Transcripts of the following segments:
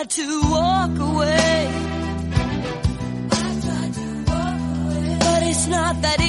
Tried to walk away. I've tried to walk away. But it's not that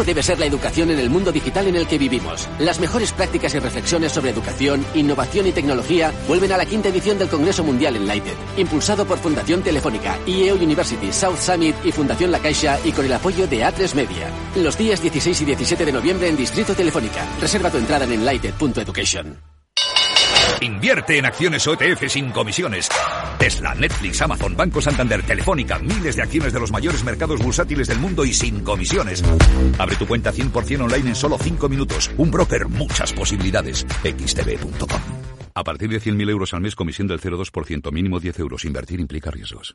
¿Cómo debe ser la educación en el mundo digital en el que vivimos? Las mejores prácticas y reflexiones sobre educación, innovación y tecnología vuelven a la quinta edición del Congreso Mundial en Lighted, impulsado por Fundación Telefónica, IEO University, South Summit y Fundación La Caixa y con el apoyo de A3 Media. Los días 16 y 17 de noviembre en Distrito Telefónica. Reserva tu entrada en enlighted.education. Invierte en acciones OTF sin comisiones. Tesla, Netflix, Amazon, Banco Santander, Telefónica, miles de acciones de los mayores mercados bursátiles del mundo y sin comisiones. Abre tu cuenta 100% online en solo 5 minutos. Un broker, muchas posibilidades. xtb.com. A partir de 100.000 euros al mes, comisión del 0,2%, mínimo 10 euros. Invertir implica riesgos.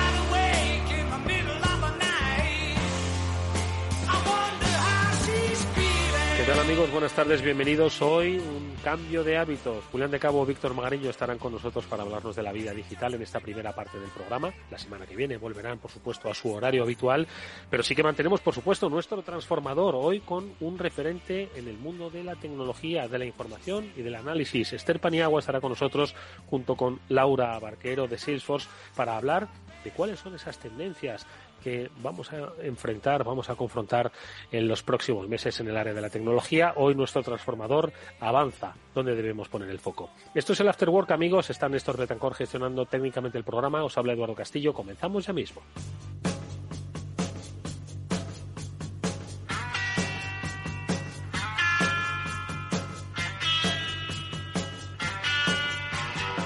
¿Qué tal amigos? Buenas tardes, bienvenidos. Hoy un cambio de hábitos. Julián de Cabo, Víctor Magariño estarán con nosotros para hablarnos de la vida digital en esta primera parte del programa. La semana que viene volverán, por supuesto, a su horario habitual, pero sí que mantenemos, por supuesto, nuestro transformador hoy con un referente en el mundo de la tecnología, de la información y del análisis. Esther Paniagua estará con nosotros junto con Laura Barquero de Salesforce para hablar de cuáles son esas tendencias que vamos a enfrentar, vamos a confrontar en los próximos meses en el área de la tecnología. Hoy nuestro transformador avanza. ¿Dónde debemos poner el foco? Esto es el After Work, amigos. Está Néstor Betancor gestionando técnicamente el programa. Os habla Eduardo Castillo. Comenzamos ya mismo.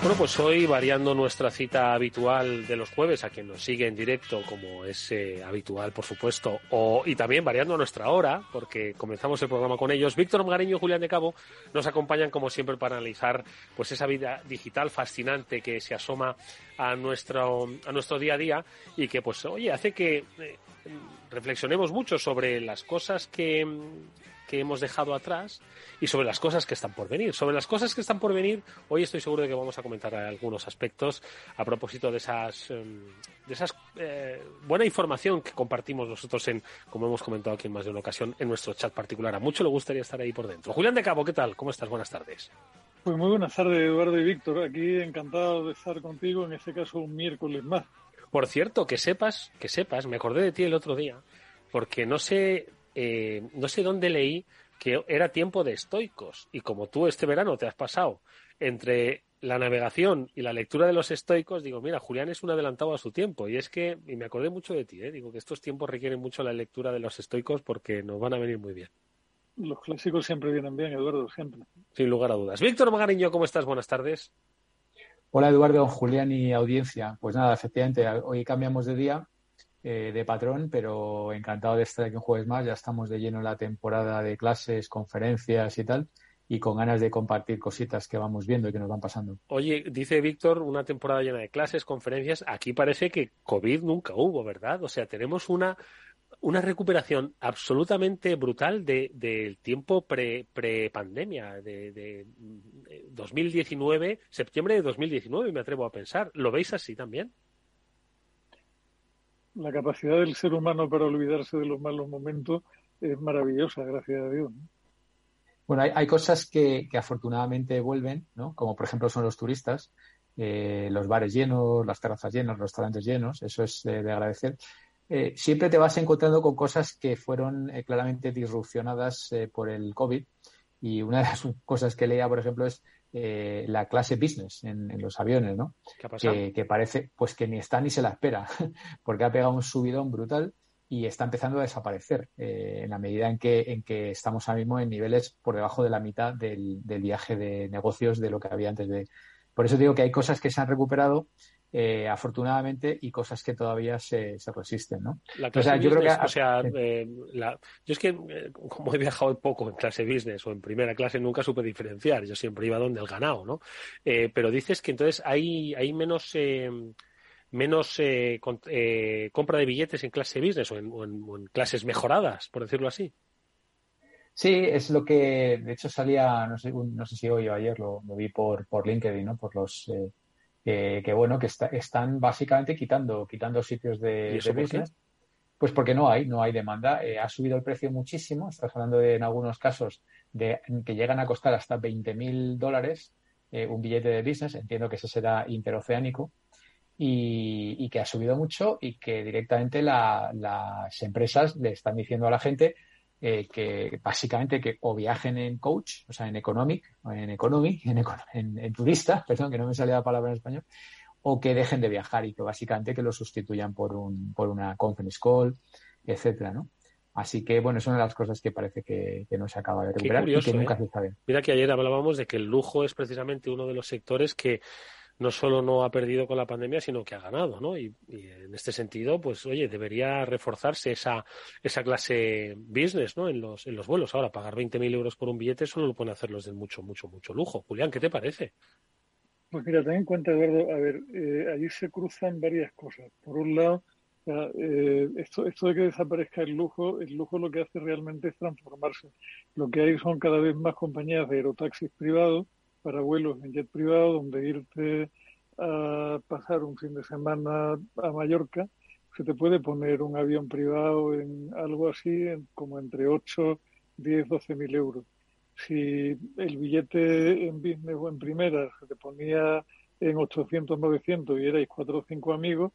Bueno, pues hoy variando nuestra cita habitual de los jueves a quien nos sigue en directo, como es eh, habitual, por supuesto, o, y también variando nuestra hora, porque comenzamos el programa con ellos. Víctor Magariño y Julián de Cabo nos acompañan, como siempre, para analizar pues esa vida digital fascinante que se asoma a nuestro, a nuestro día a día y que, pues, oye, hace que eh, reflexionemos mucho sobre las cosas que que hemos dejado atrás y sobre las cosas que están por venir. Sobre las cosas que están por venir, hoy estoy seguro de que vamos a comentar algunos aspectos a propósito de esas, em, de esas eh, buena información que compartimos nosotros en, como hemos comentado aquí en más de una ocasión, en nuestro chat particular. A mucho le gustaría estar ahí por dentro. Julián de Cabo, ¿qué tal? ¿Cómo estás? Buenas tardes. Pues muy buenas tardes, Eduardo y Víctor. Aquí encantado de estar contigo, en este caso un miércoles más. Por cierto, que sepas, que sepas, me acordé de ti el otro día, porque no sé, eh, no sé dónde leí que era tiempo de estoicos. Y como tú este verano te has pasado entre la navegación y la lectura de los estoicos, digo, mira, Julián es un adelantado a su tiempo. Y es que, y me acordé mucho de ti, ¿eh? digo que estos tiempos requieren mucho la lectura de los estoicos porque nos van a venir muy bien. Los clásicos siempre vienen bien, Eduardo, siempre. Sin lugar a dudas. Víctor Magariño, ¿cómo estás? Buenas tardes. Hola Eduardo, Julián y audiencia. Pues nada, efectivamente, hoy cambiamos de día, eh, de patrón, pero encantado de estar aquí un jueves más. Ya estamos de lleno en la temporada de clases, conferencias y tal, y con ganas de compartir cositas que vamos viendo y que nos van pasando. Oye, dice Víctor, una temporada llena de clases, conferencias. Aquí parece que COVID nunca hubo, ¿verdad? O sea, tenemos una, una recuperación absolutamente brutal de- del tiempo pre, pre-pandemia, de, de, de 2019, septiembre de 2019, me atrevo a pensar. ¿Lo veis así también? La capacidad del ser humano para olvidarse de los malos momentos es maravillosa, gracias a Dios. ¿no? Bueno, hay, hay cosas que, que afortunadamente vuelven, ¿no? Como por ejemplo son los turistas, eh, los bares llenos, las terrazas llenas, los restaurantes llenos, eso es de, de agradecer. Eh, siempre te vas encontrando con cosas que fueron eh, claramente disrupcionadas eh, por el COVID y una de las cosas que leía, por ejemplo, es eh, la clase business en, en los aviones, ¿no? ¿Qué ha pasado? que, que parece pues que ni está ni se la espera, porque ha pegado un subidón brutal y está empezando a desaparecer eh, en la medida en que, en que estamos ahora mismo en niveles por debajo de la mitad del, del viaje de negocios de lo que había antes de. Por eso digo que hay cosas que se han recuperado eh, afortunadamente y cosas que todavía se, se resisten, ¿no? La O clase sea, yo creo que o sea, sí. eh, la- yo es que eh, como he viajado poco en clase business o en primera clase nunca supe diferenciar, yo siempre iba donde el ganado, ¿no? Eh, pero dices que entonces hay, hay menos, eh, menos con- compra de billetes en clase business o en, o en- o en clases mejoradas, por decirlo así. Sí, es lo que, de hecho, salía, no sé, no sé si hoy o ayer lo, lo vi por, por LinkedIn, ¿no? Por los eh, que, que, bueno, que está- están básicamente quitando, quitando sitios ¿Y de, de por business. Pues porque no hay, no hay demanda. Eh, ha subido el precio muchísimo. Estás hablando de, en algunos casos, de que llegan a costar hasta 20 mil dólares eh, un billete de business. Entiendo que ese será interoceánico. y, y que ha subido mucho y que directamente la- las empresas le están diciendo a la gente eh, que básicamente que o viajen en coach, o sea, en economic, en economy, en, econo- en- en turista, perdón, que no me sale la palabra en español, o que dejen de viajar y que básicamente que lo sustituyan por un, por una conference call, etcétera, ¿no? Así que, bueno, es una de las cosas que parece que, que no se acaba de recuperar curioso, y que nunca ¿eh? se sabe. Mira que ayer hablábamos de que el lujo es precisamente uno de los sectores que no solo no ha perdido con la pandemia, sino que ha ganado, ¿no? Y, en este sentido, pues oye, debería reforzarse esa, esa clase business, ¿no? En los, en los vuelos. Ahora, pagar 20.000 euros por un billete solo lo pueden hacer los de mucho, mucho, mucho lujo. Julián, ¿qué te parece? Pues mira, ten en cuenta, Eduardo, a ver, eh, allí se cruzan varias cosas. Por un lado, eh, esto, esto de que desaparezca el lujo, el lujo lo que hace realmente es transformarse. Lo que hay son cada vez más compañías de aerotaxis privados para vuelos en jet privado, donde irte a pasar un fin de semana a Mallorca, se te puede poner un avión privado en algo así, en- como entre 8, 10, 12 mil euros. Si el billete en business o en primera se te ponía en 800, 900 y erais cuatro o cinco amigos,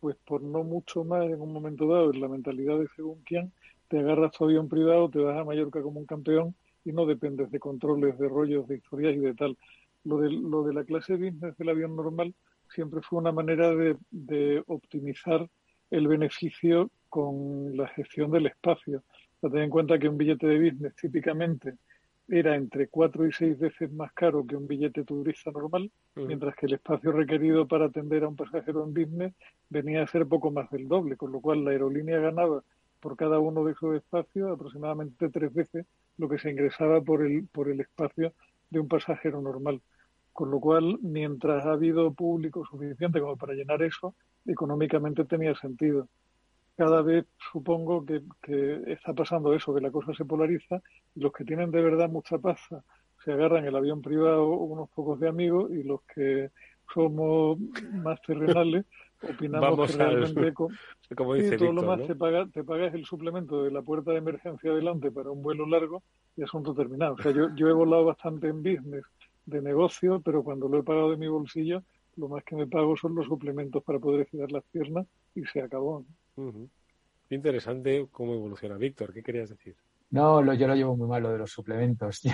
pues por no mucho más en un momento dado, en la mentalidad de según quién, te agarras tu avión privado, te vas a Mallorca como un campeón y no dependes de controles, de rollos, de historias y de tal. Lo de, lo de la clase business del avión normal siempre fue una manera de, de optimizar el beneficio con la gestión del espacio. O sea, ten en cuenta que un billete de business típicamente era entre cuatro y seis veces más caro que un billete turista normal, mientras que el espacio requerido para atender a un pasajero en business venía a ser poco más del doble, con lo cual la aerolínea ganaba por cada uno de esos espacios aproximadamente tres veces lo que se ingresaba por el, por el espacio de un pasajero normal. Con lo cual, mientras ha habido público suficiente como para llenar eso, económicamente tenía sentido. Cada vez supongo que, está pasando eso, que la cosa se polariza y los que tienen de verdad mucha pasta se agarran el avión privado unos pocos de amigos y los que somos más terrenales opinamos Vamos que al- realmente con, Como Sí, todo lo más ¿no? te, paga, te pagas el suplemento de la puerta de emergencia adelante para un vuelo largo y asunto terminado. O sea, yo, yo he volado bastante en business de negocio, pero cuando lo he pagado de mi bolsillo, lo más que me pago son los suplementos para poder estirar las piernas y se acabó. ¿no? Interesante cómo evoluciona Víctor. ¿Qué querías decir? No, lo, yo lo llevo muy mal lo de los suplementos. Yo,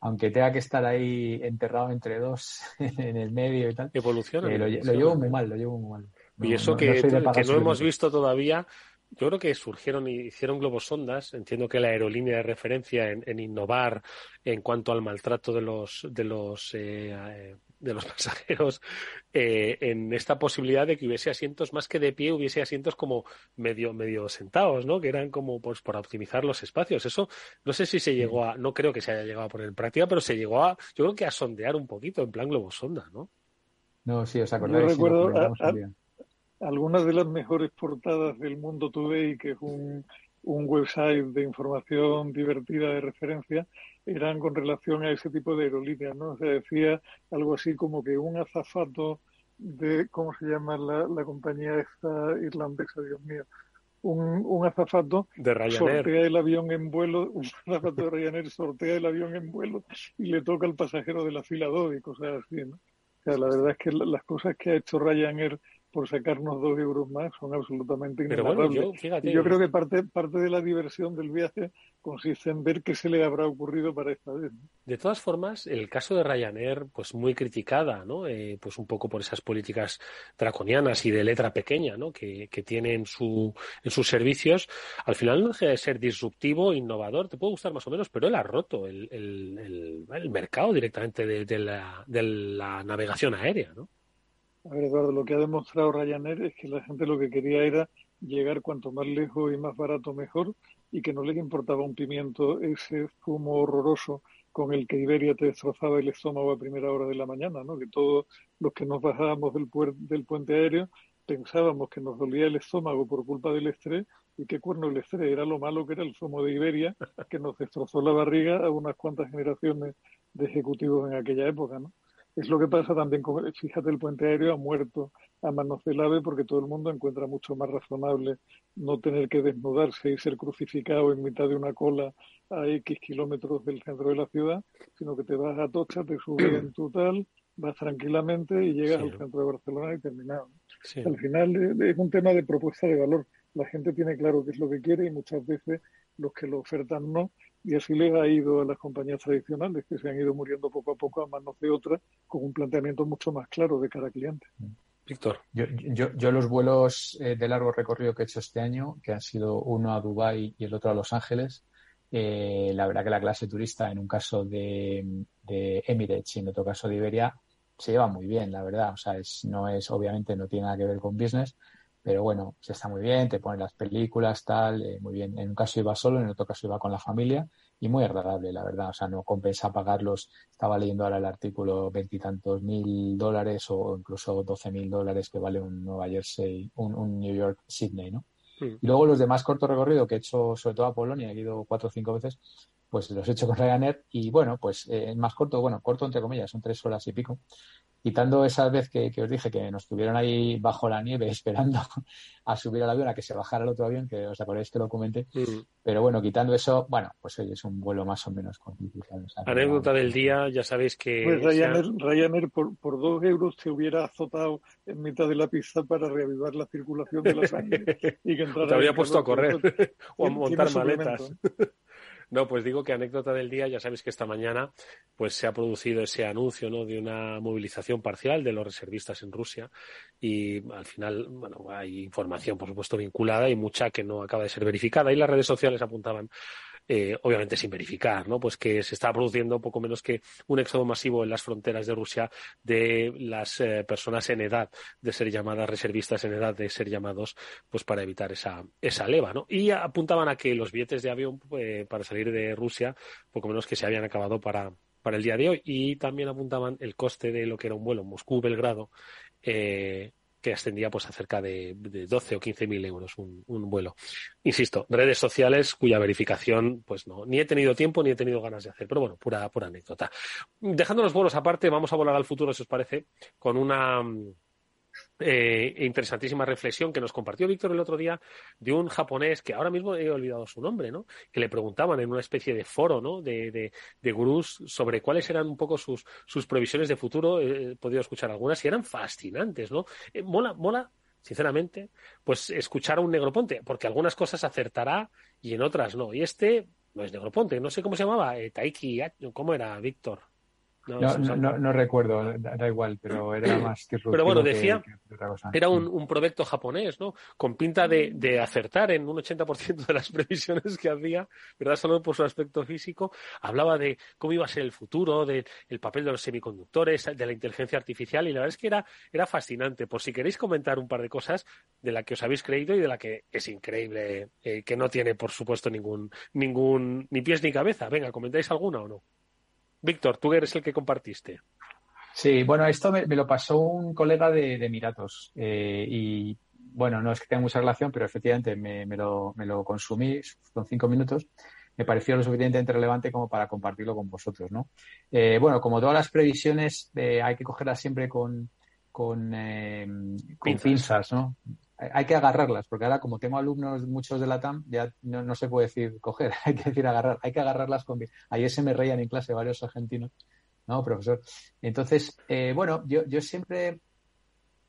aunque tenga que estar ahí enterrado entre dos en el medio y tal, Evoluciona. eh, lo, llevo muy mal, lo llevo muy mal. Y eso no- que, no que hemos visto todavía, yo creo que surgieron y hicieron globos sondas. Entiendo que la aerolínea de referencia en, en innovar en cuanto al maltrato de los de los eh, eh, de los pasajeros, eh, en esta posibilidad de que hubiese asientos más que de pie, hubiese asientos como medio medio sentados, ¿no? Que eran como pues para optimizar los espacios. Eso no sé si se llegó a, no creo que se haya llegado a poner en práctica, pero se llegó a, yo creo que a sondear un poquito en plan globos sonda, ¿no? No, sí, os acordáis. Yo recuerdo comentamos a- un día. Algunas de las mejores portadas del Mundo Today, que es un, un website de información divertida de referencia, eran con relación a ese tipo de aerolíneas, ¿no? O sea, decía algo así como que un azafato de, ¿cómo se llama la, la compañía esta irlandesa, Dios mío? Un, un azafato De Ryanair. sortea el avión en vuelo, un azafato de Ryanair sortea el avión en vuelo y le toca al pasajero de la fila 2 y cosas así, ¿no? O sea, la verdad es que la- las cosas que ha hecho Ryanair por sacarnos dos euros más son absolutamente Pero bueno, yo, fíjate, Y yo creo que parte, parte de la diversión del viaje consiste en ver qué se le habrá ocurrido para esta vez. ¿no? De todas formas, el caso de Ryanair, pues muy criticada, ¿no? Eh, pues un poco por esas políticas draconianas y de letra pequeña, ¿no? Que, que tiene en, su, en sus servicios. Al final no deja de ser disruptivo, innovador, te puede gustar más o menos, pero él ha roto el, el, el, el mercado directamente de, de la, de la navegación aérea, ¿no? A ver, Eduardo, lo que ha demostrado Ryanair es que la gente lo que quería era llegar cuanto más lejos y más barato mejor y que no les importaba un pimiento ese zumo horroroso con el que Iberia te destrozaba el estómago a primera hora de la mañana, ¿no? Que todos los que nos bajábamos del, puer- del puente aéreo pensábamos que nos dolía el estómago por culpa del estrés y qué cuerno el estrés era lo malo que era el zumo de Iberia que nos destrozó la barriga a unas cuantas generaciones de ejecutivos en aquella época, ¿no? Es lo que pasa también con, fíjate, el puente aéreo ha muerto a manos del AVE porque todo el mundo encuentra mucho más razonable no tener que desnudarse y ser crucificado en mitad de una cola a X kilómetros del centro de la ciudad, sino que te vas a Tocha, te subes en tu tal, vas tranquilamente y llegas Sí. al centro de Barcelona y terminado. Sí. Al final eh, es un tema de propuesta de valor. La gente tiene claro qué es lo que quiere y muchas veces los que lo ofertan no. Y así les ha ido a las compañías tradicionales que se han ido muriendo poco a poco a manos de otras con un planteamiento mucho más claro de cara al cliente. Víctor. Yo, yo, yo los vuelos eh, de largo recorrido que he hecho este año, que han sido uno a Dubái y el otro a Los Ángeles, eh, la verdad que la clase turista, en un caso de, de Emirates y en otro caso de Iberia, se lleva muy bien, la verdad. O sea, es, no es, obviamente no tiene nada que ver con business, pero bueno, se está muy bien, te ponen las películas, tal, eh, muy bien. En un caso iba solo, en otro caso iba con la familia y muy agradable, la verdad. O sea, no compensa pagarlos. Estaba leyendo ahora el artículo veintitantos mil dólares o incluso doce mil dólares que vale un Nueva Jersey, un, un New York, Sydney, ¿no? Y luego los demás corto recorrido que he hecho, sobre todo a Polonia, he ido cuatro o cinco veces, pues los he hecho con Ryanair y bueno, pues eh, más corto, bueno, corto entre comillas, son tres horas y pico. Quitando esa vez que, que os dije que nos tuvieron ahí bajo la nieve esperando a subir al avión, a que se bajara el otro avión, que os acordáis que lo comenté. Mm. Pero bueno, quitando eso, bueno, pues oye, es un vuelo más o menos cortito. ¿sabes? O sea, Anécdota no- del día, ya sabéis que Pues Ryanair, por, por dos euros te hubiera azotado en mitad de la pista para reavivar la circulación de la sangre y que entrara te habría puesto a correr o a montar maletas. No, pues digo que anécdota del día, ya sabéis que esta mañana pues se ha producido ese anuncio ¿no? de una movilización parcial de los reservistas en Rusia y al final, bueno, hay información por supuesto vinculada y mucha que no acaba de ser verificada y las redes sociales apuntaban eh, obviamente sin verificar, ¿no? Pues que se está produciendo poco menos que un éxodo masivo en las fronteras de Rusia de las eh, personas en edad de ser llamadas reservistas, en edad de ser llamados, pues para evitar esa, esa leva, ¿no? Y apuntaban a que los billetes de avión eh, para salir de Rusia, poco menos que se habían acabado para, para el día de hoy. Y también apuntaban el coste de lo que era un vuelo Moscú-Belgrado, eh, que ascendía pues a cerca de, de 12 o 15 mil euros un, vuelo. Insisto, redes sociales cuya verificación, pues no, ni he tenido tiempo ni he tenido ganas de hacer, pero bueno, pura, pura anécdota. Dejando los vuelos aparte, vamos a volar al futuro, si os parece, con una eh, interesantísima reflexión que nos compartió Víctor el otro día de un japonés que ahora mismo he olvidado su nombre, ¿no? Que le preguntaban en una especie de foro, ¿no? De, de, de gurús sobre cuáles eran un poco sus, sus previsiones de futuro. Eh, He podido escuchar algunas y eran fascinantes, ¿no? Eh, mola, mola, sinceramente, pues escuchar a un negroponte, porque algunas cosas acertará y en otras no. Y este no es negroponte, no sé cómo se llamaba, eh, Taiki, ¿cómo era, Víctor? No, recuerdo, da, igual, pero era más Pero bueno, que- decía- que otra cosa. Era un, un proyecto japonés, ¿no? Con pinta de, de acertar en un 80% de las previsiones que hacía, ¿verdad? Solo por su aspecto físico. Hablaba de cómo iba a ser el futuro, del papel de los semiconductores, de la inteligencia artificial, y la verdad es que era, era fascinante. Por si queréis comentar un par de cosas de la que os habéis creído y de la que es increíble, eh, que no tiene, por supuesto, ningún, ningún, ni pies ni cabeza. Venga, ¿comentáis alguna o no? Víctor, tú eres el que compartiste. Sí, bueno, esto me, me lo pasó un colega de, de Emiratos eh, y bueno, no es que tenga mucha relación, pero efectivamente me, me lo, me lo consumí, son cinco minutos, me pareció lo suficientemente relevante como para compartirlo con vosotros, ¿no? Eh, bueno, como todas las previsiones, eh, hay que cogerlas siempre con, con, eh, con Pinzas. pinzas, ¿no? Hay que agarrarlas, porque ahora como tengo alumnos muchos de la TAM, ya no, no se puede decir coger, hay que decir agarrar, hay que agarrarlas con Ayer se me reían en clase varios argentinos, ¿no, profesor? Entonces, eh, bueno, yo, yo siempre,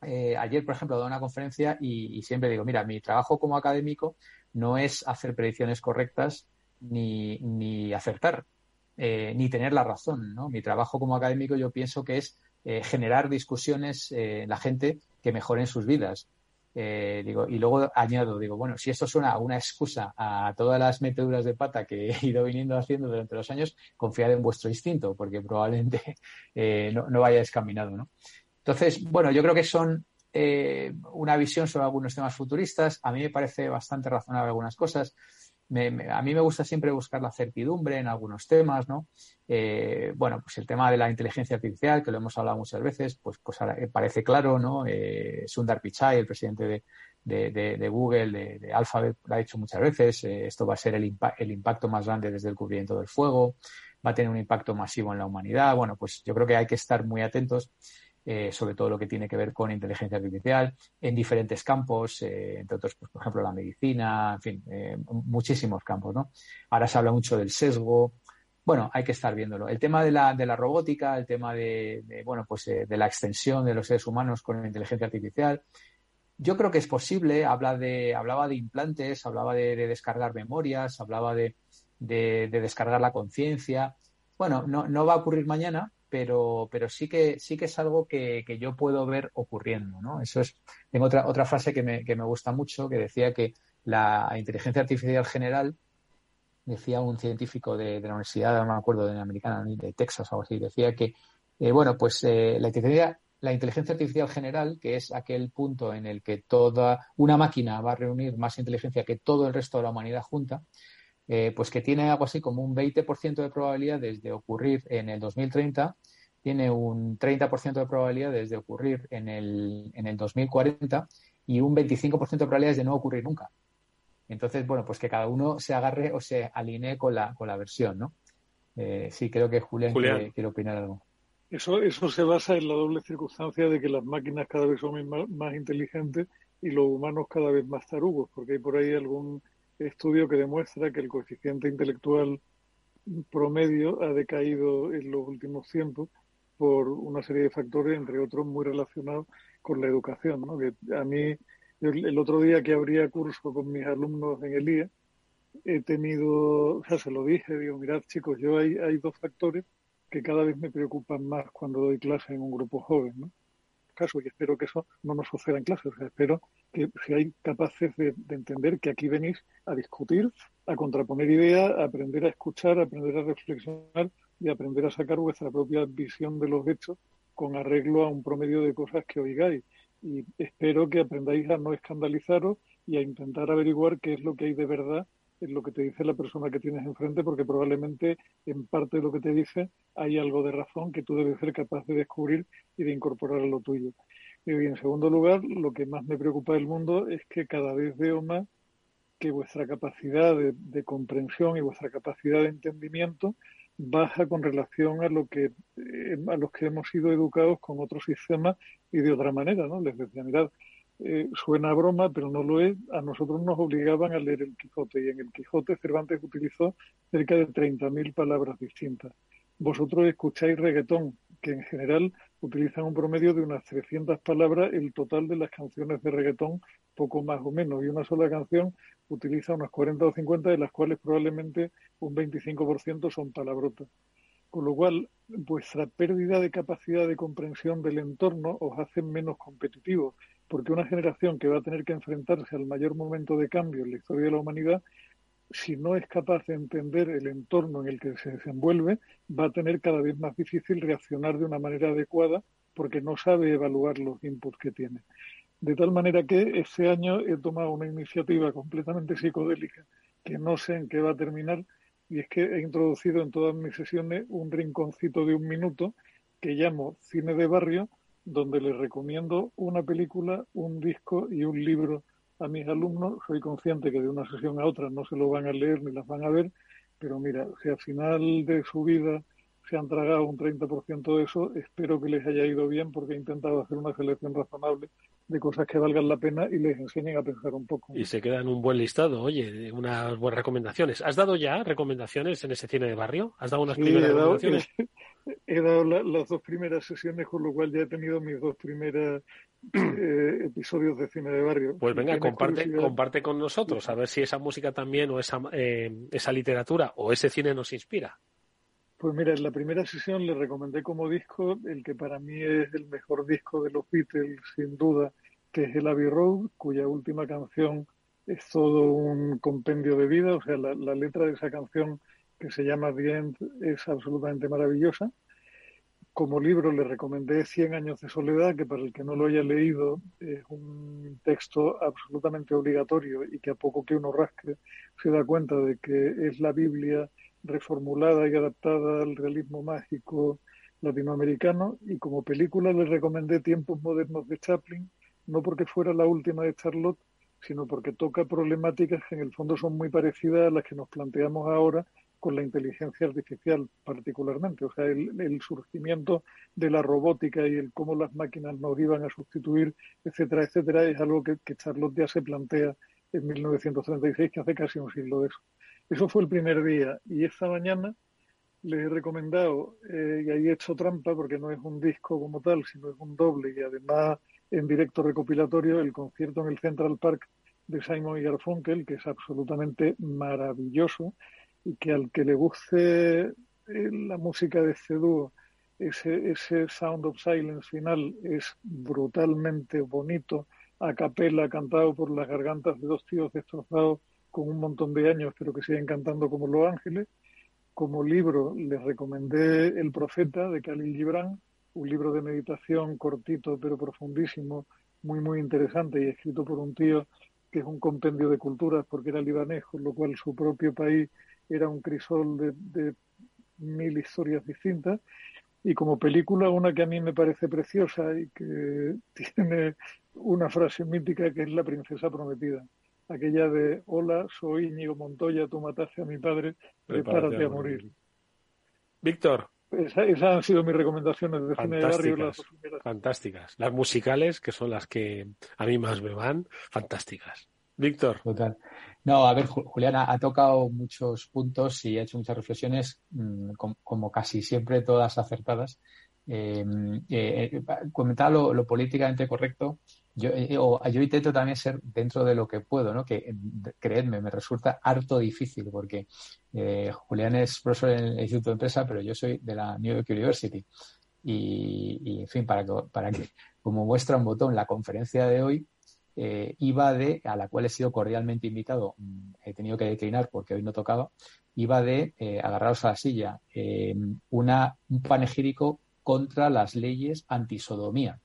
eh, ayer, por ejemplo, dado una conferencia y, siempre digo, mira, mi trabajo como académico no es hacer predicciones correctas ni, ni acertar, eh, ni tener la razón, ¿no? Mi trabajo como académico yo pienso que es eh, generar discusiones en la gente que mejoren sus vidas. Eh, digo, y luego añado, digo, bueno, si esto suena a una excusa a todas las meteduras de pata que he ido viniendo haciendo durante los años, confiad en vuestro instinto, porque probablemente eh, no, no vayáis caminado, ¿no? Entonces, bueno, yo creo que son eh, una visión sobre algunos temas futuristas. A mí me parece bastante razonable algunas cosas. Me- me- a mí me gusta siempre buscar la certidumbre en algunos temas, ¿no? Eh, bueno, pues el tema de la inteligencia artificial, que lo hemos hablado muchas veces, pues, pues ahora, eh, parece claro, ¿no? Eh, Sundar Pichai, el presidente de, de- Google, de, Alphabet, lo ha dicho muchas veces. eh, esto va a ser el, el impacto más grande desde el cubrimiento del fuego, va a tener un impacto masivo en la humanidad. Bueno, pues yo creo que hay que estar muy atentos eh, sobre todo lo que tiene que ver con inteligencia artificial en diferentes campos, eh, entre otros, pues, por ejemplo, la medicina, en fin, eh, muchísimos campos, ¿no? Ahora se habla mucho del sesgo, bueno, hay que estar viéndolo. El tema de la, de la robótica, el tema de, bueno, pues de la extensión de los seres humanos con la inteligencia artificial, yo creo que es posible. Habla de, hablaba de implantes, hablaba de, de descargar memorias, hablaba de, de, de descargar la conciencia. Bueno, no, no va a ocurrir mañana, pero, pero sí que sí que es algo que, que yo puedo ver ocurriendo, ¿no? Eso es. Tengo otra otra frase que me, que me gusta mucho que decía que la inteligencia artificial general decía un científico de, de la universidad, no me acuerdo, de la americana, de Texas o algo así, decía que eh, bueno, pues eh, la inteligencia la inteligencia artificial general, que es aquel punto en el que toda una máquina va a reunir más inteligencia que todo el resto de la humanidad junta, eh, pues que tiene algo así como un 20% de probabilidades de ocurrir en el 2030, tiene un 30% de probabilidades de ocurrir en el, en el 2040 y un 25% de probabilidades de no ocurrir nunca. Entonces, bueno, pues que cada uno se agarre o se alinee con la, con la versión, ¿no? Eh, sí, creo que Julián, Julián. Quiere, quiere opinar algo. Eso, eso se basa en la doble circunstancia de que las máquinas cada vez son más, más inteligentes y los humanos cada vez más tarugos, porque hay por ahí algún estudio que demuestra que el coeficiente intelectual promedio ha decaído en los últimos tiempos por una serie de factores, entre otros muy relacionados con la educación. ¿no? Que a mí, el otro día que abría curso con mis alumnos en el IE, he tenido, o sea, se lo dije, digo, mirad chicos, yo hay, hay dos factores que cada vez me preocupan más cuando doy clase en un grupo joven, ¿no? Caso, y espero que eso no nos suceda en clase, o sea, espero que seáis capaces de, de entender que aquí venís a discutir, a contraponer ideas, a aprender a escuchar, a aprender a reflexionar y a aprender a sacar vuestra propia visión de los hechos con arreglo a un promedio de cosas que oigáis. Y espero que aprendáis a no escandalizaros y a intentar averiguar qué es lo que hay de verdad en lo que te dice la persona que tienes enfrente, porque probablemente en parte de lo que te dice hay algo de razón que tú debes ser capaz de descubrir y de incorporar a lo tuyo. Y en segundo lugar, lo que más me preocupa del mundo es que cada vez veo más que vuestra capacidad de, comprensión y vuestra capacidad de entendimiento baja con relación a lo que eh, a los que hemos sido educados con otros sistemas y de otra manera, ¿no? Les decía, mirad, eh, suena broma, pero no lo es. A nosotros nos obligaban a leer el Quijote y en el Quijote Cervantes utilizó cerca de 30.000 palabras distintas. Vosotros escucháis reggaetón, que en general utilizan un promedio de unas 300 palabras el total de las canciones de reggaetón, poco más o menos, y una sola canción utiliza unas 40 o 50, de las cuales probablemente un 25% son palabrotas. Con lo cual, vuestra pérdida de capacidad de comprensión del entorno os hace menos competitivos, porque una generación que va a tener que enfrentarse al mayor momento de cambio en la historia de la humanidad, si no es capaz de entender el entorno en el que se desenvuelve, va a tener cada vez más difícil reaccionar de una manera adecuada porque no sabe evaluar los inputs que tiene. De tal manera que este año he tomado una iniciativa completamente psicodélica que no sé en qué va a terminar y es que he introducido en todas mis sesiones un rinconcito de un minuto que llamo cine de barrio, donde les recomiendo una película, un disco y un libro a mis alumnos. Soy consciente que de una sesión a otra no se lo van a leer ni las van a ver, pero mira, si al final de su vida se han tragado un 30% de eso, espero que les haya ido bien porque he intentado hacer una selección razonable de cosas que valgan la pena y les enseñen a pensar un poco. Y se queda en un buen listado, oye, unas buenas recomendaciones. ¿Has dado ya recomendaciones en ese cine de barrio? ¿Has dado unas Sí, primeras he dado, recomendaciones? he dado la- las dos primeras sesiones, con lo cual ya he tenido mis dos primeras eh, episodios de cine de barrio. Pues venga, comparte, curiosidad- comparte con nosotros, a ver si esa música también o esa, eh, esa literatura o ese cine nos inspira. Pues mira, en la primera sesión le recomendé como disco el que para mí es el mejor disco de los Beatles, sin duda, que es el Abbey Road, cuya última canción es todo un compendio de vida, o sea, la, la letra de esa canción que se llama The End es absolutamente maravillosa. Como libro le recomendé Cien años de soledad, que para el que no lo haya leído es un texto absolutamente obligatorio y que a poco que uno rasque se da cuenta de que es la Biblia reformulada y adaptada al realismo mágico latinoamericano. Y como película le recomendé Tiempos modernos de Chaplin, no porque fuera la última de Charlotte, sino porque toca problemáticas que en el fondo son muy parecidas a las que nos planteamos ahora con la inteligencia artificial particularmente, o sea, el, surgimiento de la robótica y el cómo las máquinas nos iban a sustituir, etcétera, etcétera, es algo que, que Charlotte ya se plantea en 1936, que hace casi un siglo de eso. Eso fue el primer día y esta mañana les he recomendado, eh, y ahí he hecho trampa porque no es un disco como tal, sino es un doble y además en directo recopilatorio, el concierto en el Central Park de Simon y Garfunkel, que es absolutamente maravilloso y que al que le guste eh, la música de este ese, ese Sound of Silence final es brutalmente bonito, a capela, cantado por las gargantas de dos tíos destrozados con un montón de años, pero que siguen cantando como Los Ángeles. Como libro les recomendé El Profeta de Khalil Gibran, un libro de meditación cortito pero profundísimo, muy muy interesante y escrito por un tío que es un compendio de culturas porque era libanés, con lo cual su propio país era un crisol de, de mil historias distintas. Y como película, una que a mí me parece preciosa y que tiene una frase mítica que es La princesa prometida. Aquella de, hola, soy Íñigo Montoya, tú mataste a mi padre, prepárate a morir. Víctor, Esa- esas han sido mis recomendaciones de cine de barrio. Las fantásticas. Las musicales, que son las que a mí más me van, fantásticas. Víctor, Total. No, a ver, Ju- Juliana ha tocado muchos puntos y ha hecho muchas reflexiones, mm, com- como casi siempre, todas acertadas. Eh, eh, eh, comentaba lo, políticamente correcto. Yo, eh, yo intento también ser dentro de lo que puedo, ¿no? Que, eh, creedme, me resulta harto difícil porque eh, Julián es profesor en el Instituto de Empresa, pero yo soy de la New York University. Y, y, en fin, para que, para que, como muestra un botón, la conferencia de hoy eh, iba de, a la cual he sido cordialmente invitado, mm, he tenido que declinar porque hoy no tocaba, iba de, eh, agarraros a la silla, una, un panegírico contra las leyes antisodomía.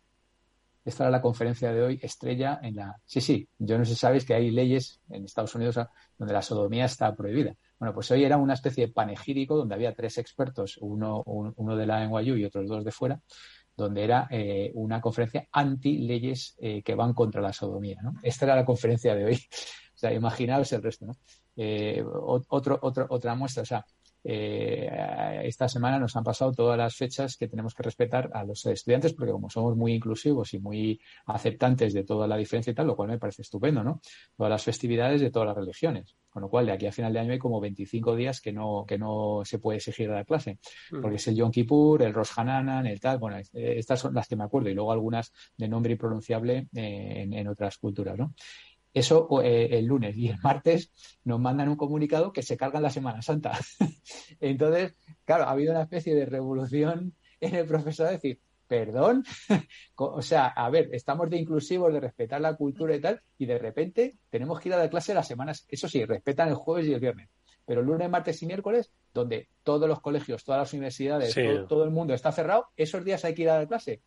Esta era la conferencia de hoy, estrella en la... Sí, sí, yo no sé si sabéis que hay leyes en Estados Unidos donde la sodomía está prohibida. Bueno, pues hoy era una especie de panegírico donde había tres expertos, uno, un- uno de la NYU y otros dos de fuera, donde era eh, una conferencia anti-leyes eh, que van contra la sodomía. ¿no? Esta era la conferencia de hoy. O sea, imaginaos el resto. ¿no? Eh, otro- otra muestra, o sea, eh, esta semana nos han pasado todas las fechas que tenemos que respetar a los estudiantes, porque como somos muy inclusivos y muy aceptantes de toda la diferencia y tal, lo cual me parece estupendo, ¿no? Todas las festividades de todas las religiones. Con lo cual, de aquí a final de año hay como 25 días que no, que no se puede exigir a la clase porque es el Yom Kippur, el Rosh Hananan, el tal, bueno, eh, estas son las que me acuerdo y luego algunas de nombre impronunciable eh, en, en otras culturas, ¿no? Eso eh, el lunes y el martes nos mandan un comunicado que se cargan la Semana Santa. Entonces, claro, ha habido una especie de revolución en el profesor de decir, perdón, o sea, a ver, estamos de inclusivos, de respetar la cultura y tal, y de repente tenemos que ir a la clase las semanas, eso sí, respetan el jueves y el viernes, pero lunes, martes y miércoles, donde todos los colegios, todas las universidades, Sí. todo, todo el mundo está cerrado, esos días hay que ir a la clase.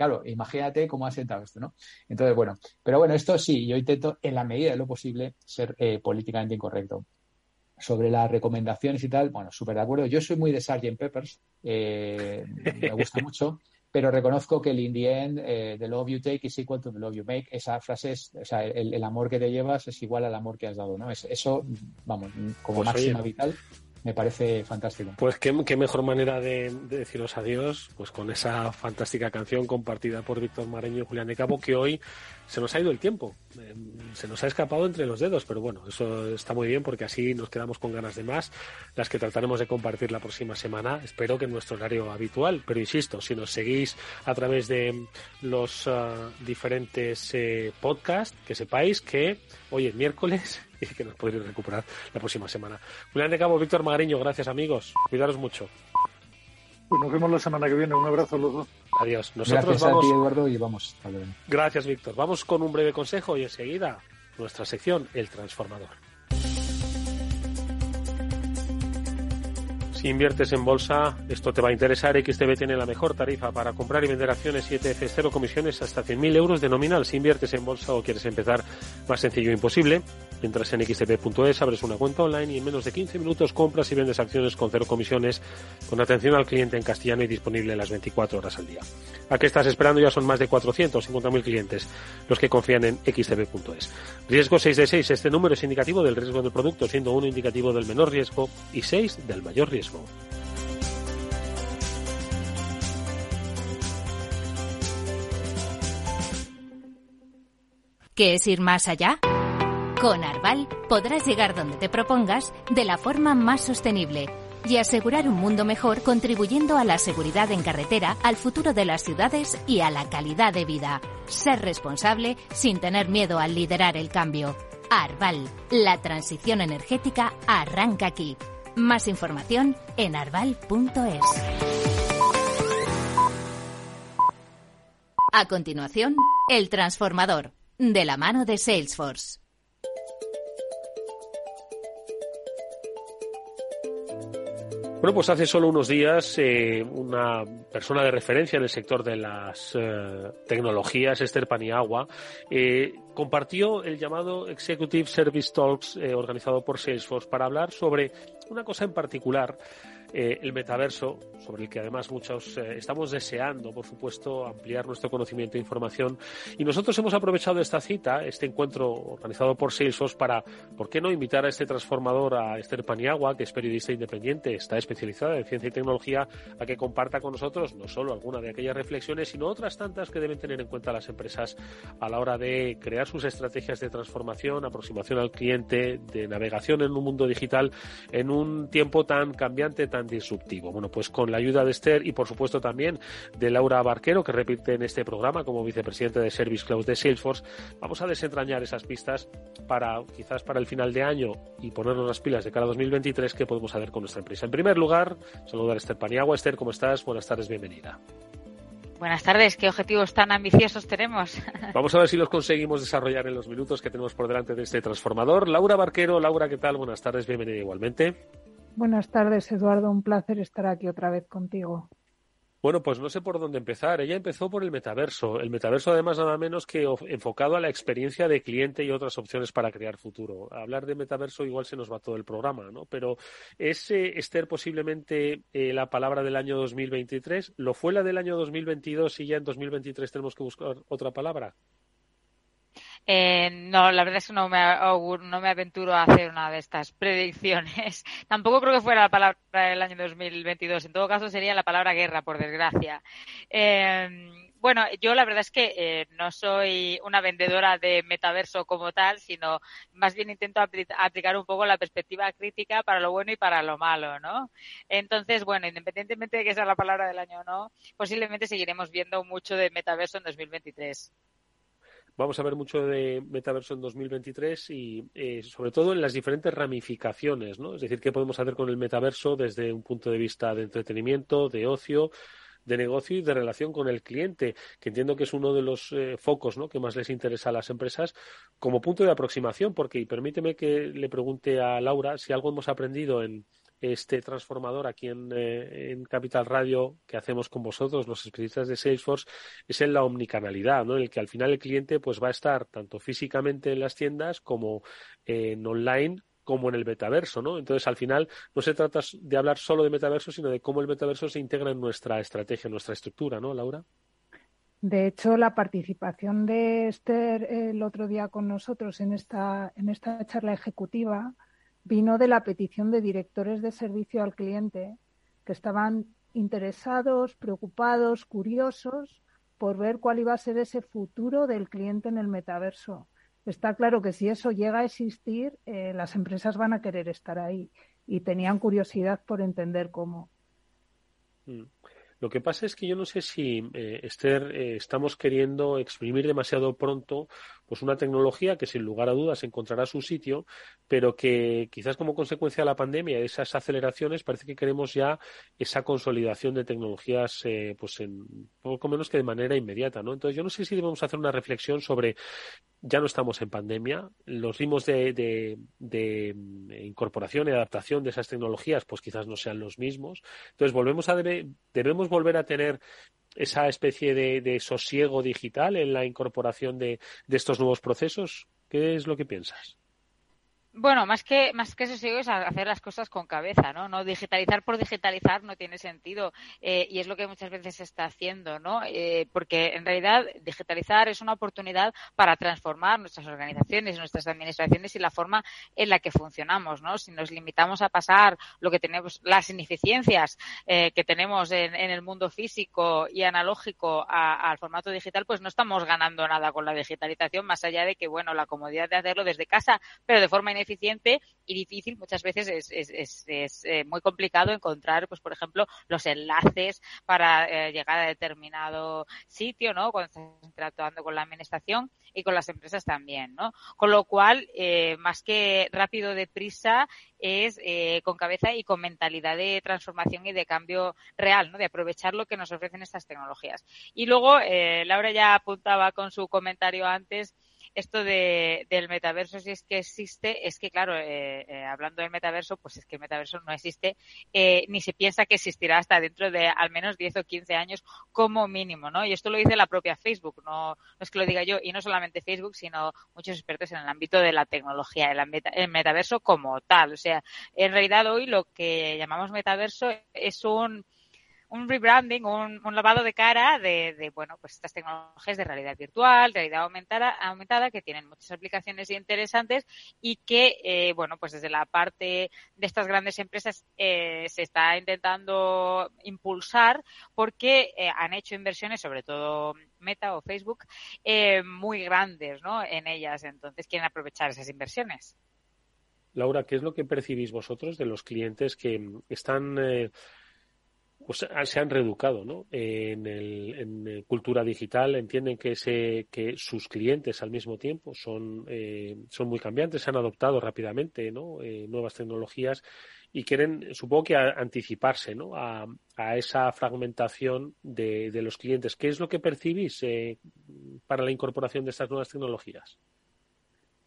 Claro, imagínate cómo ha sentado esto, ¿no? Entonces, bueno, pero bueno, esto sí, yo intento en la medida de lo posible ser eh, políticamente incorrecto. Sobre las recomendaciones y tal, bueno, súper de acuerdo. Yo soy muy de Sgt. Peppers, eh, me gusta mucho, pero reconozco que el in the end, eh, the love you take is equal to the love you make. Esa frase es, o sea, el, el amor que te llevas es igual al amor que has dado, ¿no? Es- eso, vamos, como Pues, máxima oye. vital, me parece fantástico. Pues qué, mejor manera de, de deciros adiós, pues con esa fantástica canción compartida por Víctor Mareño y Julián de Cabo, que hoy se nos ha ido el tiempo, Eh, se nos ha escapado entre los dedos, pero bueno, eso está muy bien porque así nos quedamos con ganas de más, las que trataremos de compartir la próxima semana, espero que en nuestro horario habitual, pero insisto, si nos seguís a través de los ah, diferentes eh, podcasts, que sepáis que hoy es miércoles y que nos podréis recuperar la próxima semana. Julián de Cabo, Víctor Magariño, gracias amigos. Cuidaros mucho. Pues nos vemos la semana que viene. Un abrazo a los dos. Adiós. Nosotros Gracias vamos. a ti, Eduardo, y vamos. hasta luego. Gracias, Víctor. Vamos con un breve consejo y enseguida nuestra sección, El Transformador. Si inviertes en bolsa, esto te va a interesar. XTB tiene la mejor tarifa para comprar y vender acciones y ETFs, cero comisiones hasta 100.000 euros de nominal. Si inviertes en bolsa o quieres empezar, más sencillo imposible. Entras en xtb.es, abres una cuenta online y en menos de 15 minutos compras y vendes acciones con cero comisiones, con atención al cliente en castellano y disponible las 24 horas al día. ¿A qué estás esperando? Ya son más de 450.000 clientes los que confían en xtb.es. Riesgo 6 de 6. Este número es indicativo del riesgo del producto, siendo 1 indicativo del menor riesgo y 6 del mayor riesgo. ¿Qué es ir más allá? Con Arval podrás llegar donde te propongas de la forma más sostenible, y asegurar un mundo mejor contribuyendo a la seguridad en carretera, al futuro de las ciudades y a la calidad de vida. Ser responsable sin tener miedo al liderar el cambio. Arval, la transición energética arranca aquí. Más información en arval.es. A continuación, el transformador, de la mano de Salesforce. Bueno, pues hace solo unos días eh, una persona de referencia en el sector de las eh, tecnologías, Esther Paniagua, eh, compartió el llamado Executive Service Talks eh, organizado por Salesforce para hablar sobre una cosa en particular eh, el metaverso, sobre el que además muchos eh, estamos deseando, por supuesto, ampliar nuestro conocimiento e información. Y nosotros hemos aprovechado esta cita, este encuentro organizado por Salesforce, para, ¿por qué no invitar a este transformador, a Esther Paniagua, que es periodista independiente, está especializada en ciencia y tecnología, a que comparta con nosotros no solo alguna de aquellas reflexiones, sino otras tantas que deben tener en cuenta las empresas a la hora de crear sus estrategias de transformación, aproximación al cliente, de navegación en un mundo digital, en un tiempo tan cambiante, tan disruptivo. Bueno, pues con la ayuda de Esther y por supuesto también de Laura Barquero, que repite en este programa como vicepresidente de Service Cloud de Salesforce, vamos a desentrañar esas pistas para quizás para el final de año y ponernos las pilas de cara a 2023 que podemos hacer con nuestra empresa. En primer lugar, saludar a Esther Paniagua. Esther, ¿cómo estás? Buenas tardes, bienvenida. Buenas tardes, ¿qué objetivos tan ambiciosos tenemos? Vamos a ver si los conseguimos desarrollar en los minutos que tenemos por delante de este transformador. Laura Barquero, Laura, ¿qué tal? Buenas tardes, bienvenida igualmente. Buenas tardes, Eduardo. Un placer estar aquí otra vez contigo. Bueno, pues no sé por dónde empezar. Ella empezó por el metaverso. El metaverso, además, nada menos que enfocado a la experiencia de cliente y otras opciones para crear futuro. Hablar de metaverso igual se nos va todo el programa, ¿no? Pero ¿es, eh, Esther, posiblemente eh, la palabra del año 2023? ¿Lo fue la del año 2022 y ya en 2023 tenemos que buscar otra palabra? Eh, no, la verdad es que no me, no me aventuro a hacer una de estas predicciones. Tampoco creo que fuera la palabra del año 2022. En todo caso, sería la palabra guerra, por desgracia. Eh, bueno, yo la verdad es que eh, no soy una vendedora de metaverso como tal, sino más bien intento apli- aplicar un poco la perspectiva crítica para lo bueno y para lo malo, ¿no? Entonces, bueno, independientemente de que sea la palabra del año o no, posiblemente seguiremos viendo mucho de metaverso en 2023. Vamos a ver mucho de metaverso en 2023 y eh, sobre todo en las diferentes ramificaciones, ¿no? Es decir, qué podemos hacer con el metaverso desde un punto de vista de entretenimiento, de ocio, de negocio y de relación con el cliente, que entiendo que es uno de los eh, focos ¿no? que más les interesa a las empresas como punto de aproximación, porque y permíteme que le pregunte a Laura si algo hemos aprendido en este transformador aquí en, eh, en Capital Radio que hacemos con vosotros, los especialistas de Salesforce, es en la omnicanalidad, ¿no? en el que al final el cliente pues va a estar tanto físicamente en las tiendas como eh, en online como en el metaverso, ¿no? Entonces, al final, no se trata de hablar solo de metaverso, sino de cómo el metaverso se integra en nuestra estrategia, en nuestra estructura, ¿no, Laura? De hecho, la participación de Esther el otro día con nosotros en esta, en esta charla ejecutiva vino de la petición de directores de servicio al cliente que estaban interesados, preocupados, curiosos por ver cuál iba a ser ese futuro del cliente en el metaverso. Está claro que si eso llega a existir, eh, las empresas van a querer estar ahí y tenían curiosidad por entender cómo. Mm. Lo que pasa es que yo no sé si, eh, Esther, eh, estamos queriendo exprimir demasiado pronto pues una tecnología que sin lugar a dudas encontrará su sitio, pero que quizás como consecuencia de la pandemia, de esas aceleraciones, parece que queremos ya esa consolidación de tecnologías, eh, pues en poco menos que de manera inmediata, ¿no? Entonces yo no sé si debemos hacer una reflexión sobre ya no estamos en pandemia, los ritmos de, de incorporación y adaptación de esas tecnologías, pues quizás no sean los mismos. Entonces volvemos a debe, debemos volver a tener esa especie de, sosiego digital en la incorporación de, estos nuevos procesos? ¿Qué es lo que piensas? Bueno, más que, más que sosiego es hacer las cosas con cabeza, ¿no? No digitalizar por digitalizar no tiene sentido eh, y es lo que muchas veces se está haciendo, ¿no? Eh, porque en realidad digitalizar es una oportunidad para transformar nuestras organizaciones, nuestras administraciones y la forma en la que funcionamos, ¿no? Si nos limitamos a pasar lo que tenemos, las ineficiencias eh, que tenemos en, en, el mundo físico y analógico al formato digital, pues no estamos ganando nada con la digitalización, más allá de que, bueno, la comodidad de hacerlo desde casa, pero de forma eficiente y difícil. Muchas veces es, es, eh, muy complicado encontrar, pues por ejemplo, los enlaces para eh, llegar a determinado sitio, ¿no? Cuando estás interactuando con la administración y con las empresas también, ¿no? Con lo cual, eh, más que rápido deprisa, es con cabeza y con mentalidad de transformación y de cambio real, ¿no? De aprovechar lo que nos ofrecen estas tecnologías. Y luego, Laura ya apuntaba con su comentario antes, esto de, del metaverso, si es que existe, es que, claro, eh, eh, hablando del metaverso, pues es que el metaverso no existe, eh, ni se piensa que existirá hasta dentro de al menos 10 o 15 años como mínimo, ¿no? Y esto lo dice la propia Facebook, no, no es que lo diga yo, y no solamente Facebook, sino muchos expertos en el ámbito de la tecnología, el, meta- el metaverso como tal. O sea, en realidad hoy lo que llamamos metaverso es un un rebranding, un, un lavado de cara de, bueno, pues estas tecnologías de realidad virtual, realidad aumentada, aumentada, que tienen muchas aplicaciones interesantes y que, eh, bueno, pues desde la parte de estas grandes empresas eh, se está intentando impulsar porque eh, han hecho inversiones, sobre todo Meta o Facebook, eh, muy grandes, ¿no? En ellas. Entonces quieren aprovechar esas inversiones. Laura, ¿qué es lo que percibís vosotros de los clientes que están, pues se han reeducado, ¿no? En, el, en cultura digital, entienden que ese, que sus clientes al mismo tiempo son, eh, son muy cambiantes, han adoptado rápidamente, ¿no? Eh, nuevas tecnologías y quieren, supongo que anticiparse, ¿no? A, a esa fragmentación de, de los clientes. ¿Qué es lo que percibís eh, para la incorporación de estas nuevas tecnologías?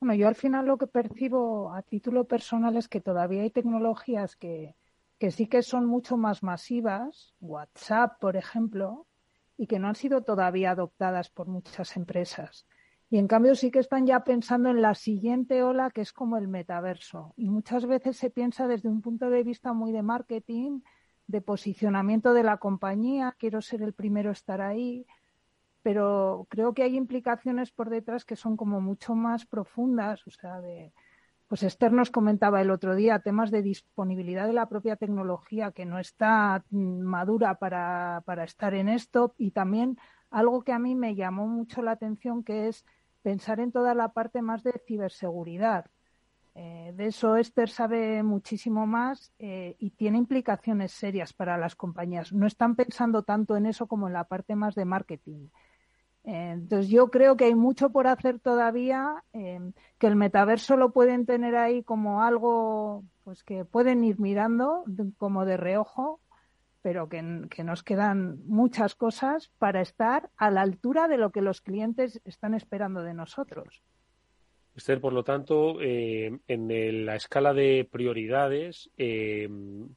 Bueno, yo al final lo que percibo a título personal es que todavía hay tecnologías que, que sí que son mucho más masivas, WhatsApp, por ejemplo, y que no han sido todavía adoptadas por muchas empresas. Y en cambio sí que están ya pensando en la siguiente ola, que es como el metaverso. Y muchas veces se piensa desde un punto de vista muy de marketing, de posicionamiento de la compañía, quiero ser el primero a estar ahí, pero creo que hay implicaciones por detrás que son como mucho más profundas, o sea, de, pues Esther nos comentaba el otro día temas de disponibilidad de la propia tecnología que no está mm, madura para, para estar en esto y también algo que a mí me llamó mucho la atención que es pensar en toda la parte más de ciberseguridad. Eh, de eso Esther sabe muchísimo más eh, y tiene implicaciones serias para las compañías. No están pensando tanto en eso como en la parte más de marketing. Entonces yo creo que hay mucho por hacer todavía, eh, que el metaverso lo pueden tener ahí como algo pues que pueden ir mirando como de reojo, pero que nos quedan muchas cosas para estar a la altura de lo que los clientes están esperando de nosotros. Esther, por lo tanto, eh, en la escala de prioridades, eh,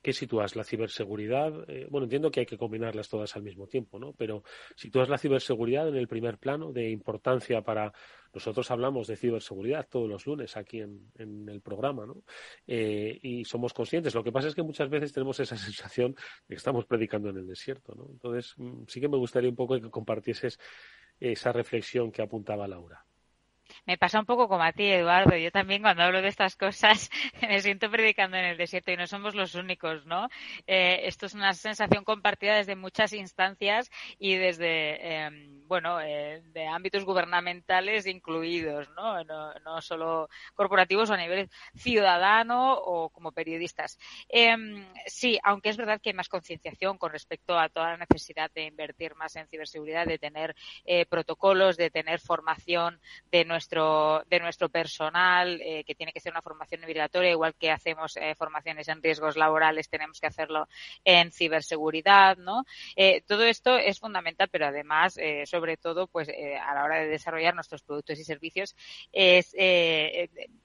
¿qué sitúas? ¿La ciberseguridad? Eh, bueno, entiendo que hay que combinarlas todas al mismo tiempo, ¿no? Pero ¿sitúas la ciberseguridad en el primer plano de importancia para... Nosotros hablamos de ciberseguridad todos los lunes aquí en, en el programa, ¿no? Eh, y somos conscientes. Lo que pasa es que muchas veces tenemos esa sensación de que estamos predicando en el desierto, ¿no? Entonces, mm, sí que me gustaría un poco que compartieses esa reflexión que apuntaba Laura. Me pasa un poco como a ti, Eduardo. Yo también cuando hablo de estas cosas me siento predicando en el desierto y no somos los únicos, ¿no? Eh, esto es una sensación compartida desde muchas instancias y desde, eh, bueno, eh, de ámbitos gubernamentales incluidos, ¿no? ¿no? No solo corporativos o a nivel ciudadano o como periodistas. Eh, sí, aunque es verdad que hay más concienciación con respecto a toda la necesidad de invertir más en ciberseguridad, de tener eh, protocolos, de tener formación de nuestro, de nuestro personal, eh, que tiene que ser una formación obligatoria, igual que hacemos eh, formaciones en riesgos laborales, tenemos que hacerlo en ciberseguridad, ¿no? Eh, todo esto es fundamental, pero además, sobre todo, pues a la hora de desarrollar nuestros productos y servicios, es,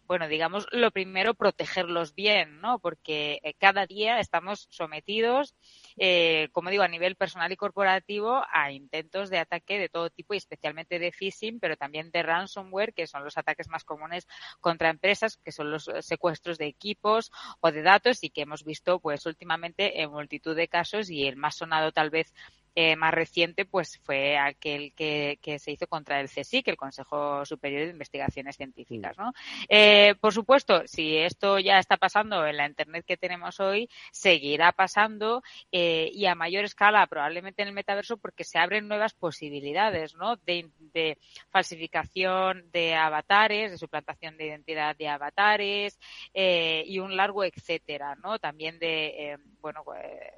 bueno, digamos, lo primero, protegerlos bien, ¿no? Porque cada día estamos sometidos, eh, como digo, a nivel personal y corporativo, a intentos de ataque de todo tipo y especialmente de phishing, pero también de ransomware, que son los ataques más comunes contra empresas, que son los eh, secuestros de equipos o de datos y que hemos visto, pues, últimamente en multitud de casos y el más sonado tal vez eh, más reciente pues fue aquel que, que, se hizo contra el CSIC, el Consejo Superior de Investigaciones Científicas. ¿no? Eh, por supuesto, si esto ya está pasando en la Internet que tenemos hoy, seguirá pasando eh, y a mayor escala probablemente en el metaverso porque se abren nuevas posibilidades ¿no? de, de falsificación de avatares, de suplantación de identidad de avatares eh, y un largo etcétera, ¿no? También de, eh, bueno, eh,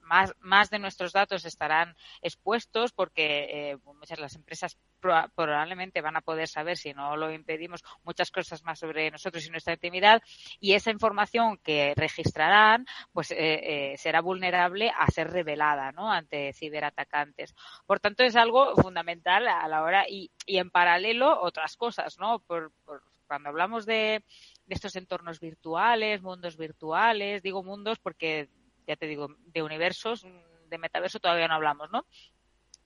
más, más de nuestros datos estarán expuestos porque eh, muchas las empresas probablemente van a poder saber, si no lo impedimos, muchas cosas más sobre nosotros y nuestra intimidad y esa información que registrarán pues eh, eh, será vulnerable a ser revelada ¿no? ante ciberatacantes. Por tanto, es algo fundamental a la hora y, y en paralelo otras cosas, ¿no? Por, por, cuando hablamos de, de estos entornos virtuales, mundos virtuales, digo mundos porque ya te digo, de universos, de metaverso todavía no hablamos, ¿no?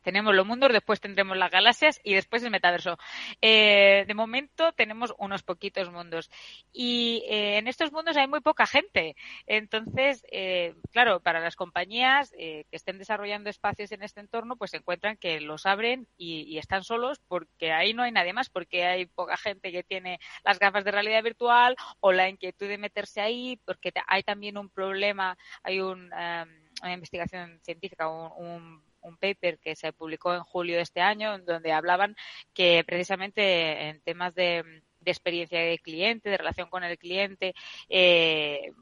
Tenemos los mundos, después tendremos las galaxias y después el metaverso. Eh, de momento tenemos unos poquitos mundos y eh, en estos mundos hay muy poca gente. Entonces, eh, claro, para las compañías eh, que estén desarrollando espacios en este entorno, pues se encuentran que los abren y, están solos porque ahí no hay nadie más, porque hay poca gente que tiene las gafas de realidad virtual o la inquietud de meterse ahí, porque hay también un problema, hay un, um, una investigación científica, un, un un paper que se publicó en julio de este año, donde hablaban que precisamente en temas de, experiencia de cliente, de relación con el cliente, eh,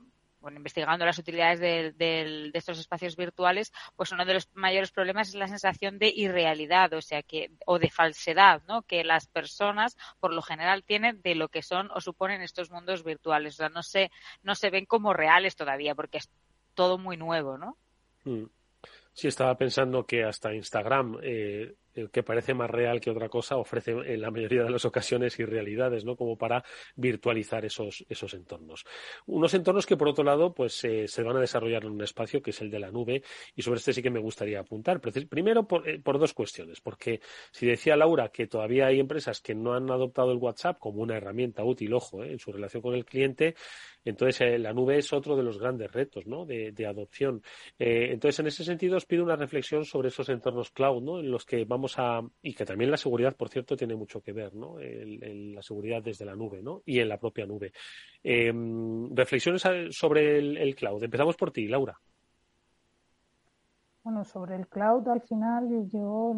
bueno, investigando las utilidades de, de, de, estos espacios virtuales, pues uno de los mayores problemas es la sensación de irrealidad, o sea que, o de falsedad, ¿no? Que las personas, por lo general, tienen de lo que son o suponen estos mundos virtuales. O sea, no se, no se ven como reales todavía, porque es todo muy nuevo, ¿no? Mm. Sí, estaba pensando que hasta Instagram, eh, que parece más real que otra cosa, ofrece en la mayoría de las ocasiones irrealidades, ¿no? Como para virtualizar esos, esos entornos. Unos entornos que, por otro lado, pues eh, se van a desarrollar en un espacio que es el de la nube, y sobre este sí que me gustaría apuntar. Primero, por, eh, por dos cuestiones, porque si decía Laura que todavía hay empresas que no han adoptado el WhatsApp como una herramienta útil, ojo, en su relación con el cliente, entonces, eh, la nube es otro de los grandes retos ¿no? de, de adopción. Eh, entonces, en ese sentido, os pido una reflexión sobre esos entornos cloud, ¿no? en los que vamos a. y que también la seguridad, por cierto, tiene mucho que ver, ¿no? La seguridad desde la nube ¿no? y en la propia nube. Eh, reflexiones sobre el, cloud. Empezamos por ti, Laura. Bueno, sobre el cloud, al final yo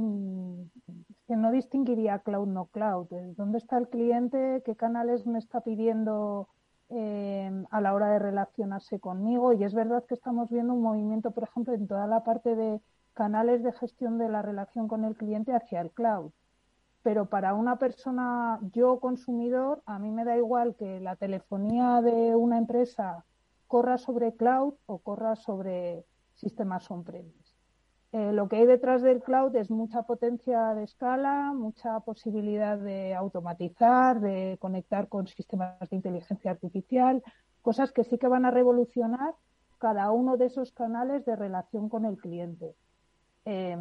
que no distinguiría cloud no cloud. ¿Dónde está el cliente? ¿Qué canales me está pidiendo? eh, a la hora de relacionarse conmigo. Y es verdad que estamos viendo un movimiento, por ejemplo, en toda la parte de canales de gestión de la relación con el cliente hacia el cloud. Pero para una persona, yo consumidor, a mí me da igual que la telefonía de una empresa corra sobre cloud o corra sobre sistemas on-premise. Eh, lo que hay detrás del cloud es mucha potencia de escala, mucha posibilidad de automatizar, de conectar con sistemas de inteligencia artificial, cosas que sí que van a revolucionar cada uno de esos canales de relación con el cliente. Eh,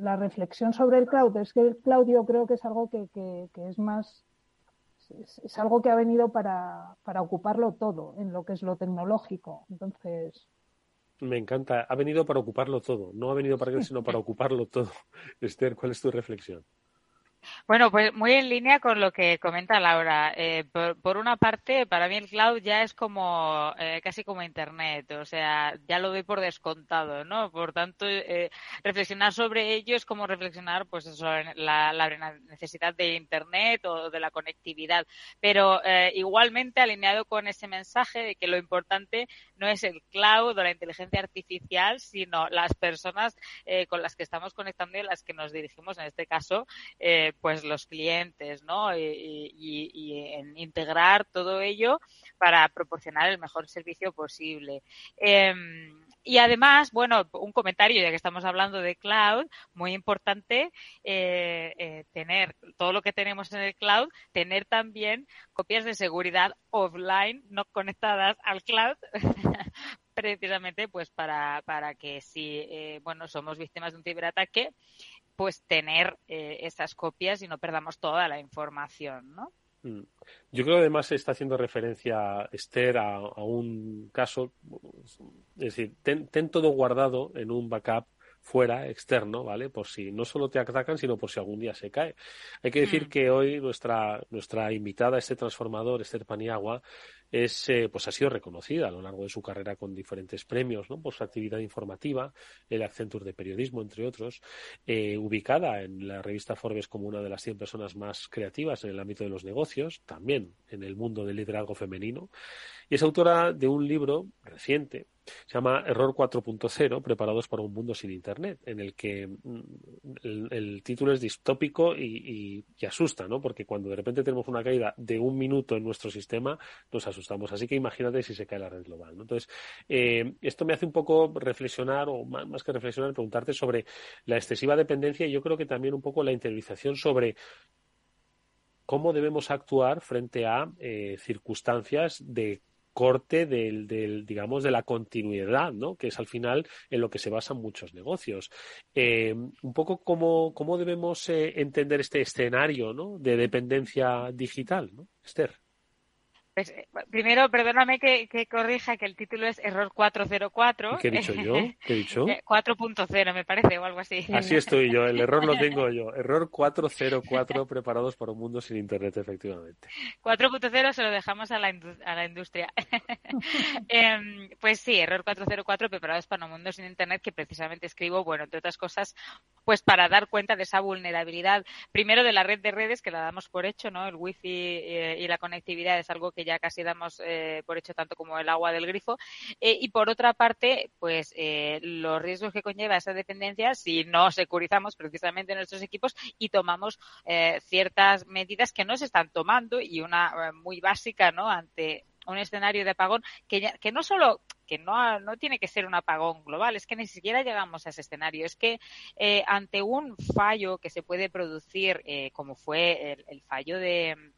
la reflexión sobre el cloud es que el cloud yo creo que es algo que, que, que es más es, es, algo que ha venido para, para ocuparlo todo en lo que es lo tecnológico. Entonces, me encanta. Ha venido para ocuparlo todo. No ha venido para qué, sino para ocuparlo todo. Esther, ¿cuál es tu reflexión? Bueno, pues muy en línea con lo que comenta Laura. Eh, por, una parte, para mí el cloud ya es como eh, casi como Internet, o sea, ya lo doy por descontado, ¿no? Por tanto, eh, reflexionar sobre ello es como reflexionar, pues, sobre la, la, necesidad de Internet o de la conectividad. Pero eh, igualmente alineado con ese mensaje de que lo importante no es el cloud o la inteligencia artificial, sino las personas eh, con las que estamos conectando y las que nos dirigimos, en este caso, eh, pues los clientes, ¿no? Y, en integrar todo ello para proporcionar el mejor servicio posible. Eh, y además, bueno, un comentario, ya que estamos hablando de cloud, muy importante eh, eh, tener todo lo que tenemos en el cloud, tener también copias de seguridad offline no conectadas al cloud. precisamente pues para, para que si eh, bueno somos víctimas de un ciberataque pues tener eh, esas copias y no perdamos toda la información, ¿no? Mm. Yo creo que además está haciendo referencia Esther a, a un caso, es decir, ten, ten, todo guardado en un backup fuera, externo, ¿vale? Por si no solo te atacan, sino por si algún día se cae. Hay que decir Mm. que hoy nuestra, nuestra invitada, este transformador, Esther Paniagua, es, eh, pues ha sido reconocida a lo largo de su carrera con diferentes premios, ¿no? Por su actividad informativa, el Accenture de periodismo, entre otros, eh, ubicada en la revista Forbes como una de las 100 personas más creativas en el ámbito de los negocios, también en el mundo del liderazgo femenino, y es autora de un libro reciente se llama Error 4.0, preparados para un mundo sin Internet, en el que mm, el, el título es distópico y, y- y asusta, ¿no? Porque cuando de repente tenemos una caída de un minuto en nuestro sistema, nos asustamos. Así que imagínate si se cae la red global. Entonces, eh, esto me hace un poco reflexionar, o más, que reflexionar, preguntarte sobre la excesiva dependencia y yo creo que también un poco la interiorización sobre cómo debemos actuar frente a eh, circunstancias de corte del, digamos, de la continuidad, ¿no? Que es al final en lo que se basan muchos negocios. Eh, un poco cómo, cómo debemos entender este escenario, ¿no? De dependencia digital, ¿no? Esther. Pues, eh, primero, perdóname que, que corrija que el título es Error 404. ¿Y ¿Qué he dicho yo? ¿Qué he dicho? Eh, 4.0 me parece o algo así. Así estoy yo, el error lo tengo yo. Error 404, preparados para un mundo sin Internet, efectivamente. 4.0 se lo dejamos a la, a la industria. Em, pues sí, error 404, preparados para un mundo sin Internet, que precisamente escribo, bueno, entre otras cosas, pues para dar cuenta de esa vulnerabilidad, primero de la red de redes, que la damos por hecho, ¿no? El wifi eh, y la conectividad es algo que ya casi damos eh, por hecho tanto como el agua del grifo. Eh, y por otra parte, pues eh, los riesgos que conlleva esa dependencia si no securizamos precisamente nuestros equipos y tomamos ciertas medidas que no se están tomando y una muy básica, ¿no? Ante un escenario de apagón que, ya- que no solo que no, no tiene que ser un apagón global, es que ni siquiera llegamos a ese escenario. Es que ante un fallo que se puede producir, como fue el fallo de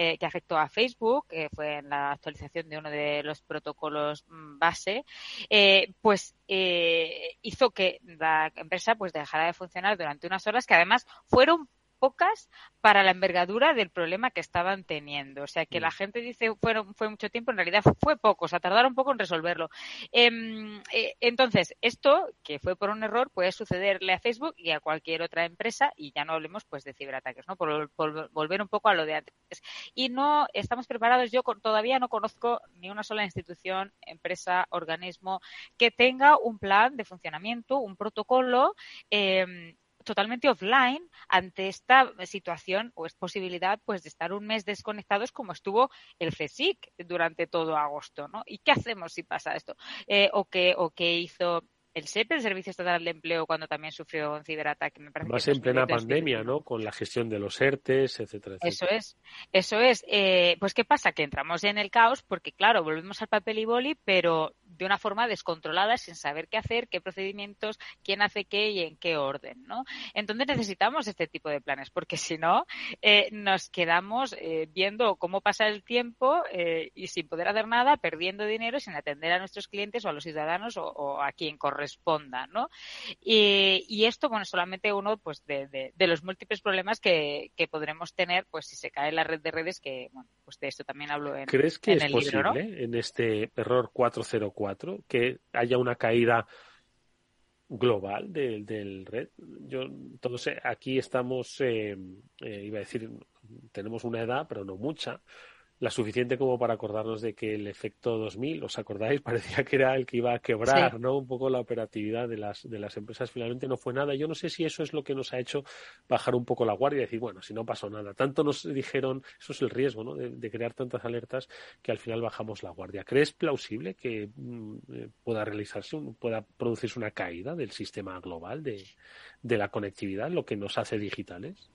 eh, que afectó a Facebook, que fue en la actualización de uno de los protocolos mm, base, eh, pues eh, hizo que la empresa pues dejara de funcionar durante unas horas que además fueron pocas para la envergadura del problema que estaban teniendo. O sea, que la gente dice fueron, fue mucho tiempo, en realidad fue poco, o sea, tardaron poco en resolverlo. Em, eh, entonces, esto, que fue por un error, puede sucederle a Facebook y a cualquier otra empresa, y ya no hablemos pues de ciberataques, ¿no? Por, por volver un poco a lo de antes. Y no estamos preparados, yo con- todavía no conozco ni una sola institución, empresa, organismo que tenga un plan de funcionamiento, un protocolo, em, totalmente offline ante esta situación o es posibilidad pues de estar un mes desconectados como estuvo el CSIC durante todo agosto, ¿no? ¿Y qué hacemos si pasa esto? Eh, o que o hizo el SEP, el Servicio Estatal de Empleo, cuando también sufrió un ciberataque, me parece Más que en plena 2020, pandemia, ¿no? Con la gestión de los ERTES, etcétera, etcétera. Eso es, eso es. Eh, pues qué pasa, que entramos en el caos porque claro, volvemos al papel y boli, pero de una forma descontrolada, sin saber qué hacer, qué procedimientos, quién hace qué y en qué orden, ¿no? Entonces necesitamos este tipo de planes, porque si no eh, nos quedamos eh, viendo cómo pasa el tiempo y sin poder hacer nada, perdiendo dinero, sin atender a nuestros clientes o a los ciudadanos o, o a quien corresponda, ¿no? Y, y esto, bueno, solamente uno pues de, de- de los múltiples problemas que, que podremos tener, pues si se cae la red de redes, que bueno, pues de esto también hablo en, ¿Crees que en es el posible libro, ¿no? en este error 404 que haya una caída global del, del red? Yo, todos eh, aquí estamos, eh, eh, iba a decir, tenemos una edad, pero no mucha, la suficiente como para acordarnos de que el efecto 2000, ¿os acordáis? Parecía que era el que iba a quebrar, Sí. ¿no? Un poco la operatividad de las, de las empresas. Finalmente no fue nada. Yo no sé si eso es lo que nos ha hecho bajar un poco la guardia y decir, bueno, si no pasó nada. Tanto nos dijeron, eso es el riesgo, ¿no? De, de crear tantas alertas que al final bajamos la guardia. ¿Crees plausible que mm, eh, pueda realizarse, un- pueda producirse una caída del sistema global de, de la conectividad, lo que nos hace digitales?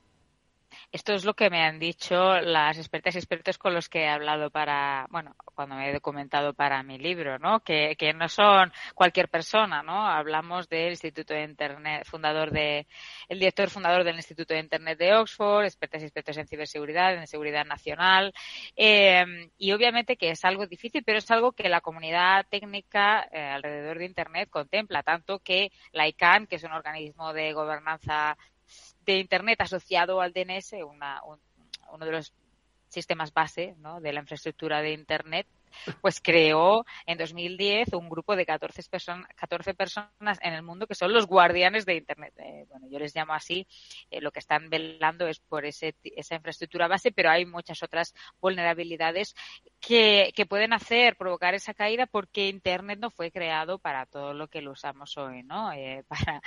Esto es lo que me han dicho las expertas y expertos con los que he hablado para, bueno, cuando me he documentado para mi libro, ¿no? Que, que no son cualquier persona, ¿no? Hablamos del Instituto de Internet, fundador de, el director fundador del Instituto de Internet de Oxford, expertas y expertos en ciberseguridad, en seguridad nacional, eh, y obviamente que es algo difícil, pero es algo que la comunidad técnica eh, alrededor de Internet contempla, tanto que la ICANN, que es un organismo de gobernanza de Internet asociado al DNS, una, un- uno de los sistemas base ¿no? de la infraestructura de Internet, pues creó en 2010 un grupo de 14, person 14 personas en el mundo que son los guardianes de Internet. Eh, bueno, yo les llamo así, eh, lo que están velando es por ese, esa infraestructura base, pero hay muchas otras vulnerabilidades que, que pueden hacer, provocar esa caída porque Internet no fue creado para todo lo que lo usamos hoy, ¿no? Eh, para,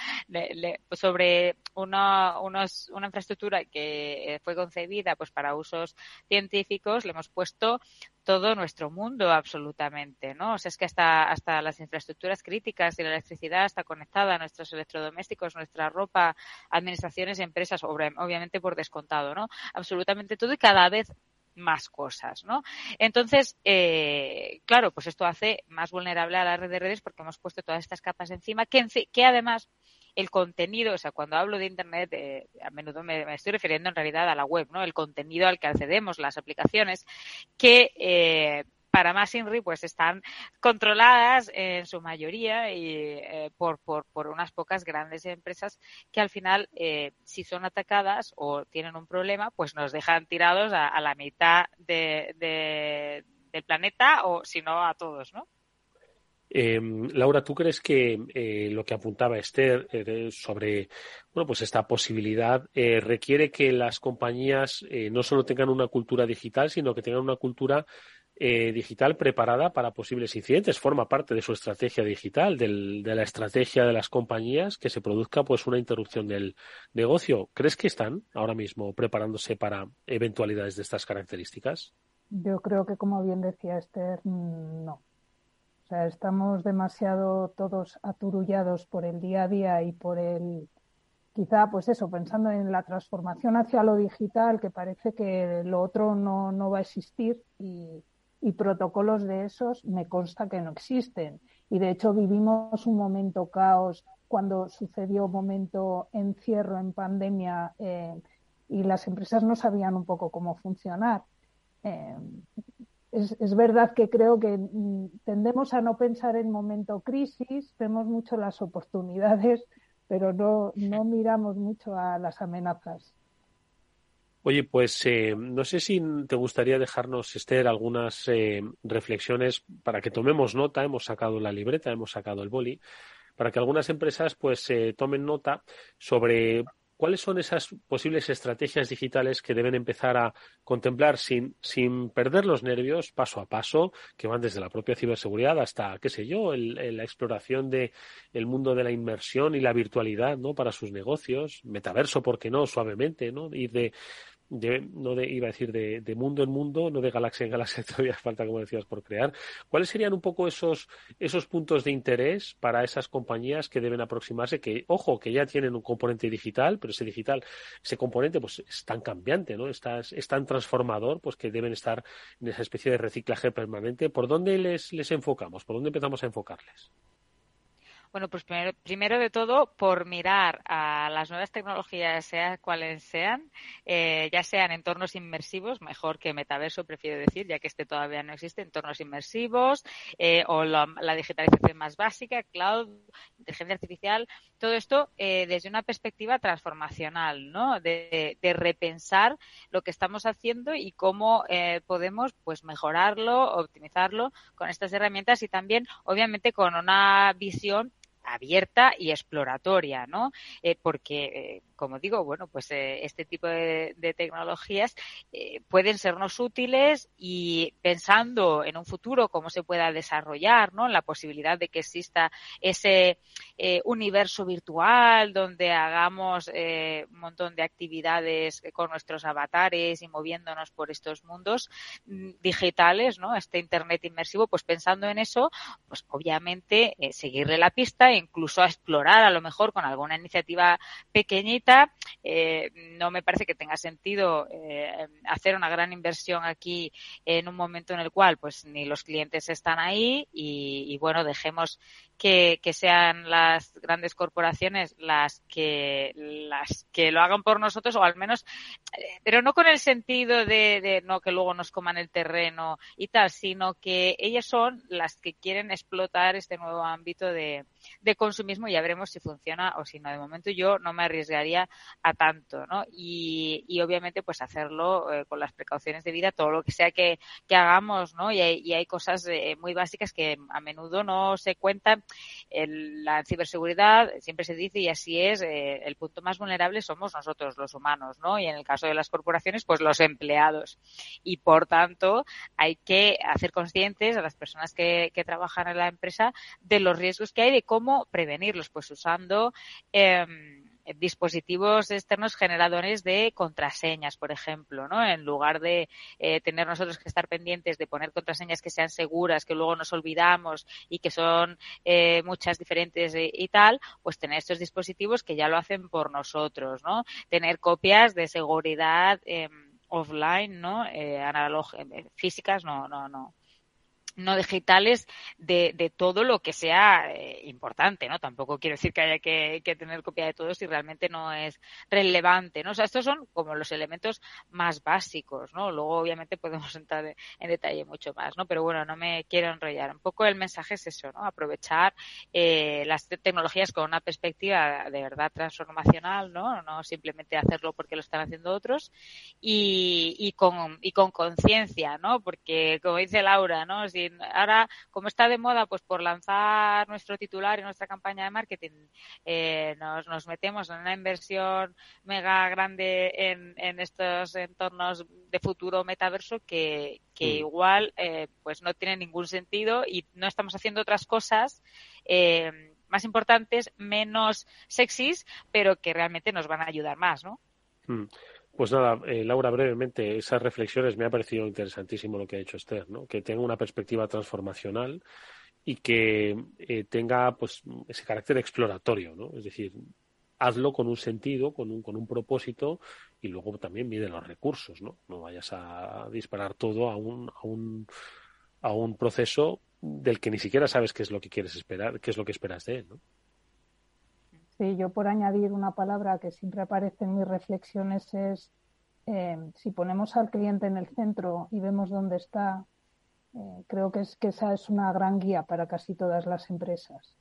sobre una, unos, una infraestructura que fue concebida pues para usos científicos, le hemos puesto todo nuestro mundo absolutamente, ¿no? O sea, es que hasta, hasta las infraestructuras críticas y la electricidad está conectada a nuestros electrodomésticos, nuestra ropa, administraciones, empresas, obviamente por descontado, ¿no? Absolutamente todo y cada vez más cosas, ¿no? Entonces, eh, claro, pues esto hace más vulnerable a la red de redes porque hemos puesto todas estas capas encima que, que además el contenido, o sea, cuando hablo de Internet, eh, a menudo me, me, estoy refiriendo en realidad a la web, ¿no? El contenido al que accedemos, las aplicaciones, que eh, para más INRI pues están controladas en su mayoría y eh, por, por, por, unas pocas grandes empresas que al final eh, si son atacadas o tienen un problema pues nos dejan tirados a, a la mitad de, de, del planeta o si no a todos, ¿no? Eh, Laura, ¿tú crees que eh, lo que apuntaba Esther eh, sobre bueno, pues esta posibilidad eh, requiere que las compañías eh, no solo tengan una cultura digital, sino que tengan una cultura digital preparada para posibles incidentes? Forma parte de su estrategia digital, de la estrategia de las compañías, que se produzca pues una interrupción del negocio. ¿Crees que están ahora mismo preparándose para eventualidades de estas características? Yo creo que, como bien decía Esther, no. O sea, estamos demasiado todos aturullados por el día a día y por el, quizá, pues eso, pensando en la transformación hacia lo digital, que parece que lo otro no, no va a existir y, protocolos de esos me consta que no existen. Y de hecho vivimos un momento caos cuando sucedió un momento encierro en pandemia eh, y las empresas no sabían un poco cómo funcionar. Eh, es, verdad que creo que mm, tendemos a no pensar en momento crisis, vemos mucho las oportunidades, pero no, no miramos mucho a las amenazas. Oye, pues eh, no sé si te gustaría dejarnos, Esther, algunas eh, reflexiones para que tomemos nota. Hemos sacado la libreta, hemos sacado el boli, para que algunas empresas pues eh, tomen nota sobre ¿Cuáles son esas posibles estrategias digitales que deben empezar a contemplar sin, sin perder los nervios paso a paso, que van desde la propia ciberseguridad hasta, qué sé yo, el, el, la exploración del de mundo de la inmersión y la virtualidad, ¿no? Para sus negocios, metaverso, ¿por qué no? Suavemente, ¿no? Ir de, de, no de, iba a decir de, mundo en mundo, no de galaxia en galaxia, todavía falta, como decías, por crear. ¿Cuáles serían un poco esos, esos puntos de interés para esas compañías que deben aproximarse? Que, ojo, que ya tienen un componente digital, pero ese digital, ese componente, pues es tan cambiante, ¿no? Está, es tan transformador, pues que deben estar en esa especie de reciclaje permanente. ¿Por dónde les, les enfocamos? ¿Por dónde empezamos a enfocarles? Bueno, pues primero, primero, de todo, por mirar a las nuevas tecnologías, sea cuales sean, eh, ya sean entornos inmersivos, mejor que metaverso, prefiero decir, ya que este todavía no existe, entornos inmersivos, eh, o la, la, digitalización más básica, cloud, inteligencia artificial, todo esto eh, desde una perspectiva transformacional, ¿no? De, de, repensar lo que estamos haciendo y cómo eh, podemos, pues, mejorarlo, optimizarlo con estas herramientas y también, obviamente, con una visión abierta y exploratoria, ¿no? Eh, porque, eh, como digo, bueno, pues eh, este tipo de, tecnologías eh, pueden sernos útiles y pensando en un futuro cómo se pueda desarrollar, ¿no? La posibilidad de que exista ese eh, universo virtual donde hagamos un montón de actividades con nuestros avatares y moviéndonos por estos mundos mm, digitales, ¿no? Este Internet inmersivo, pues pensando en eso, pues obviamente seguirle la pista incluso a explorar a lo mejor con alguna iniciativa pequeñita. Eh, no me parece que tenga sentido eh, hacer una gran inversión aquí en un momento en el cual pues ni los clientes están ahí y, y bueno, dejemos que, que sean las grandes corporaciones las que las que lo hagan por nosotros o al menos eh, pero no con el sentido de, de no que luego nos coman el terreno y tal sino que ellas son las que quieren explotar este nuevo ámbito de, consumismo y ya veremos si funciona o si no. De momento yo no me arriesgaría a tanto no y, y obviamente pues hacerlo eh, con las precauciones de vida todo lo que sea que, que hagamos no y hay, y hay cosas eh, muy básicas que a menudo no se cuentan el- la ciberseguridad siempre se dice y así es eh, el punto más vulnerable somos nosotros los humanos no y en el caso de las corporaciones pues los empleados. Y por tanto hay que hacer conscientes a las personas que, que trabajan en la empresa de los riesgos que hay de cómo prevenirlos pues usando em, dispositivos externos generadores de contraseñas, por ejemplo, ¿no? En lugar de eh, tener nosotros que estar pendientes de poner contraseñas que sean seguras, que luego nos olvidamos y que son eh, muchas diferentes y, y tal, pues tener estos dispositivos que ya lo hacen por nosotros, ¿no? Tener copias de seguridad eh, offline, ¿no? Eh, eh, físicas, no, no, no no digitales de, de todo lo que sea eh, importante, ¿no? Tampoco quiero decir que haya que, tener copia de todo si realmente no es relevante, ¿no? O sea, estos son como los elementos más básicos, ¿no? Luego, obviamente, podemos entrar en, detalle mucho más, ¿no? Pero bueno, no me quiero enrollar. Un poco el mensaje es eso, ¿no? Aprovechar eh, las te- tecnologías con una perspectiva de verdad transformacional, ¿no? No simplemente hacerlo porque lo están haciendo otros y, y con y con conciencia, ¿no? Porque como dice Laura, ¿no? Si ahora como está de moda, pues por lanzar nuestro titular y nuestra campaña de marketing eh, nos, nos metemos en una inversión mega grande en, en estos entornos de futuro metaverso que, que Mm. igual eh, pues no tiene ningún sentido y no estamos haciendo otras cosas eh, más importantes, menos sexys, pero que realmente nos van a ayudar más, ¿no? Mm. Pues nada, eh, Laura, brevemente, esas reflexiones me ha parecido interesantísimo lo que ha hecho Esther, ¿no? Que tenga una perspectiva transformacional y que eh, tenga pues ese carácter exploratorio, ¿no? Es decir, hazlo con un sentido, con un, con un propósito y luego también mide los recursos, ¿no? No vayas a disparar todo a un, a un, a un proceso del que ni siquiera sabes qué es lo que quieres esperar, qué es lo que esperas de él, ¿no? Sí, yo por añadir una palabra que siempre aparece en mis reflexiones es eh, si ponemos al cliente en el centro y vemos dónde está, eh, creo que es que esa es una gran guía para casi todas las empresas.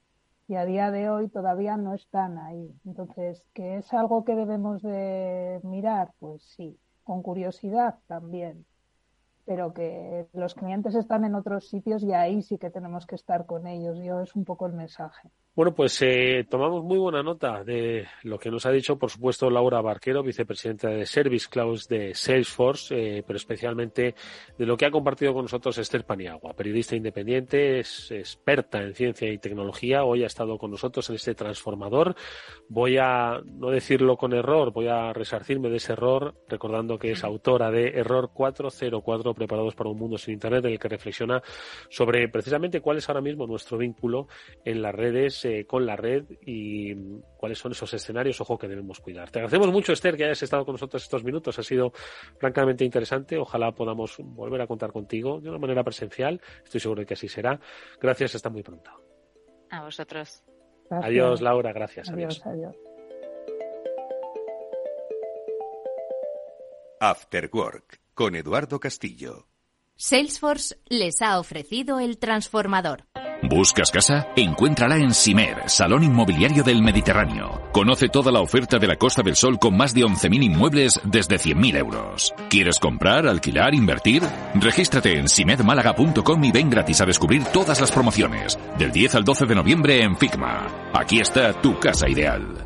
Y a día de hoy todavía no están ahí. Entonces, ¿que es algo que debemos de mirar? Pues sí, con curiosidad también. Pero que los clientes están en otros sitios y ahí sí que tenemos que estar con ellos. Yo es un poco el mensaje. Bueno, pues eh, tomamos muy buena nota de lo que nos ha dicho, por supuesto, Laura Barquero, vicepresidenta de Service Cloud de Salesforce, eh, pero especialmente de lo que ha compartido con nosotros Esther Paniagua, periodista independiente, es experta en ciencia y tecnología. Hoy ha estado con nosotros en este transformador. Voy a no decirlo con error, voy a resarcirme de ese error, recordando que es autora de Error 404, Preparados para un Mundo sin Internet, en el que reflexiona sobre precisamente cuál es ahora mismo nuestro vínculo en las redes eh, con la red y cuáles son esos escenarios, ojo, que debemos cuidar. Te agradecemos mucho, Esther, que hayas estado con nosotros estos minutos. Ha sido francamente interesante. Ojalá podamos volver a contar contigo de una manera presencial. Estoy seguro de que así será. Gracias, hasta muy pronto. A vosotros. Gracias. Adiós, Laura. Gracias. Adiós. Adiós, adiós. After Work con Eduardo Castillo. Salesforce les ha ofrecido el transformador. ¿Buscas casa? Encuéntrala en Simer, Salón Inmobiliario del Mediterráneo. Conoce toda la oferta de la Costa del Sol con más de 11.000 inmuebles desde 100.000 euros. ¿Quieres comprar, alquilar, invertir? Regístrate en simedmálaga.com y ven gratis a descubrir todas las promociones. Del 10 al 12 de noviembre en Figma. Aquí está tu casa ideal.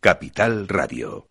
Capital Radio.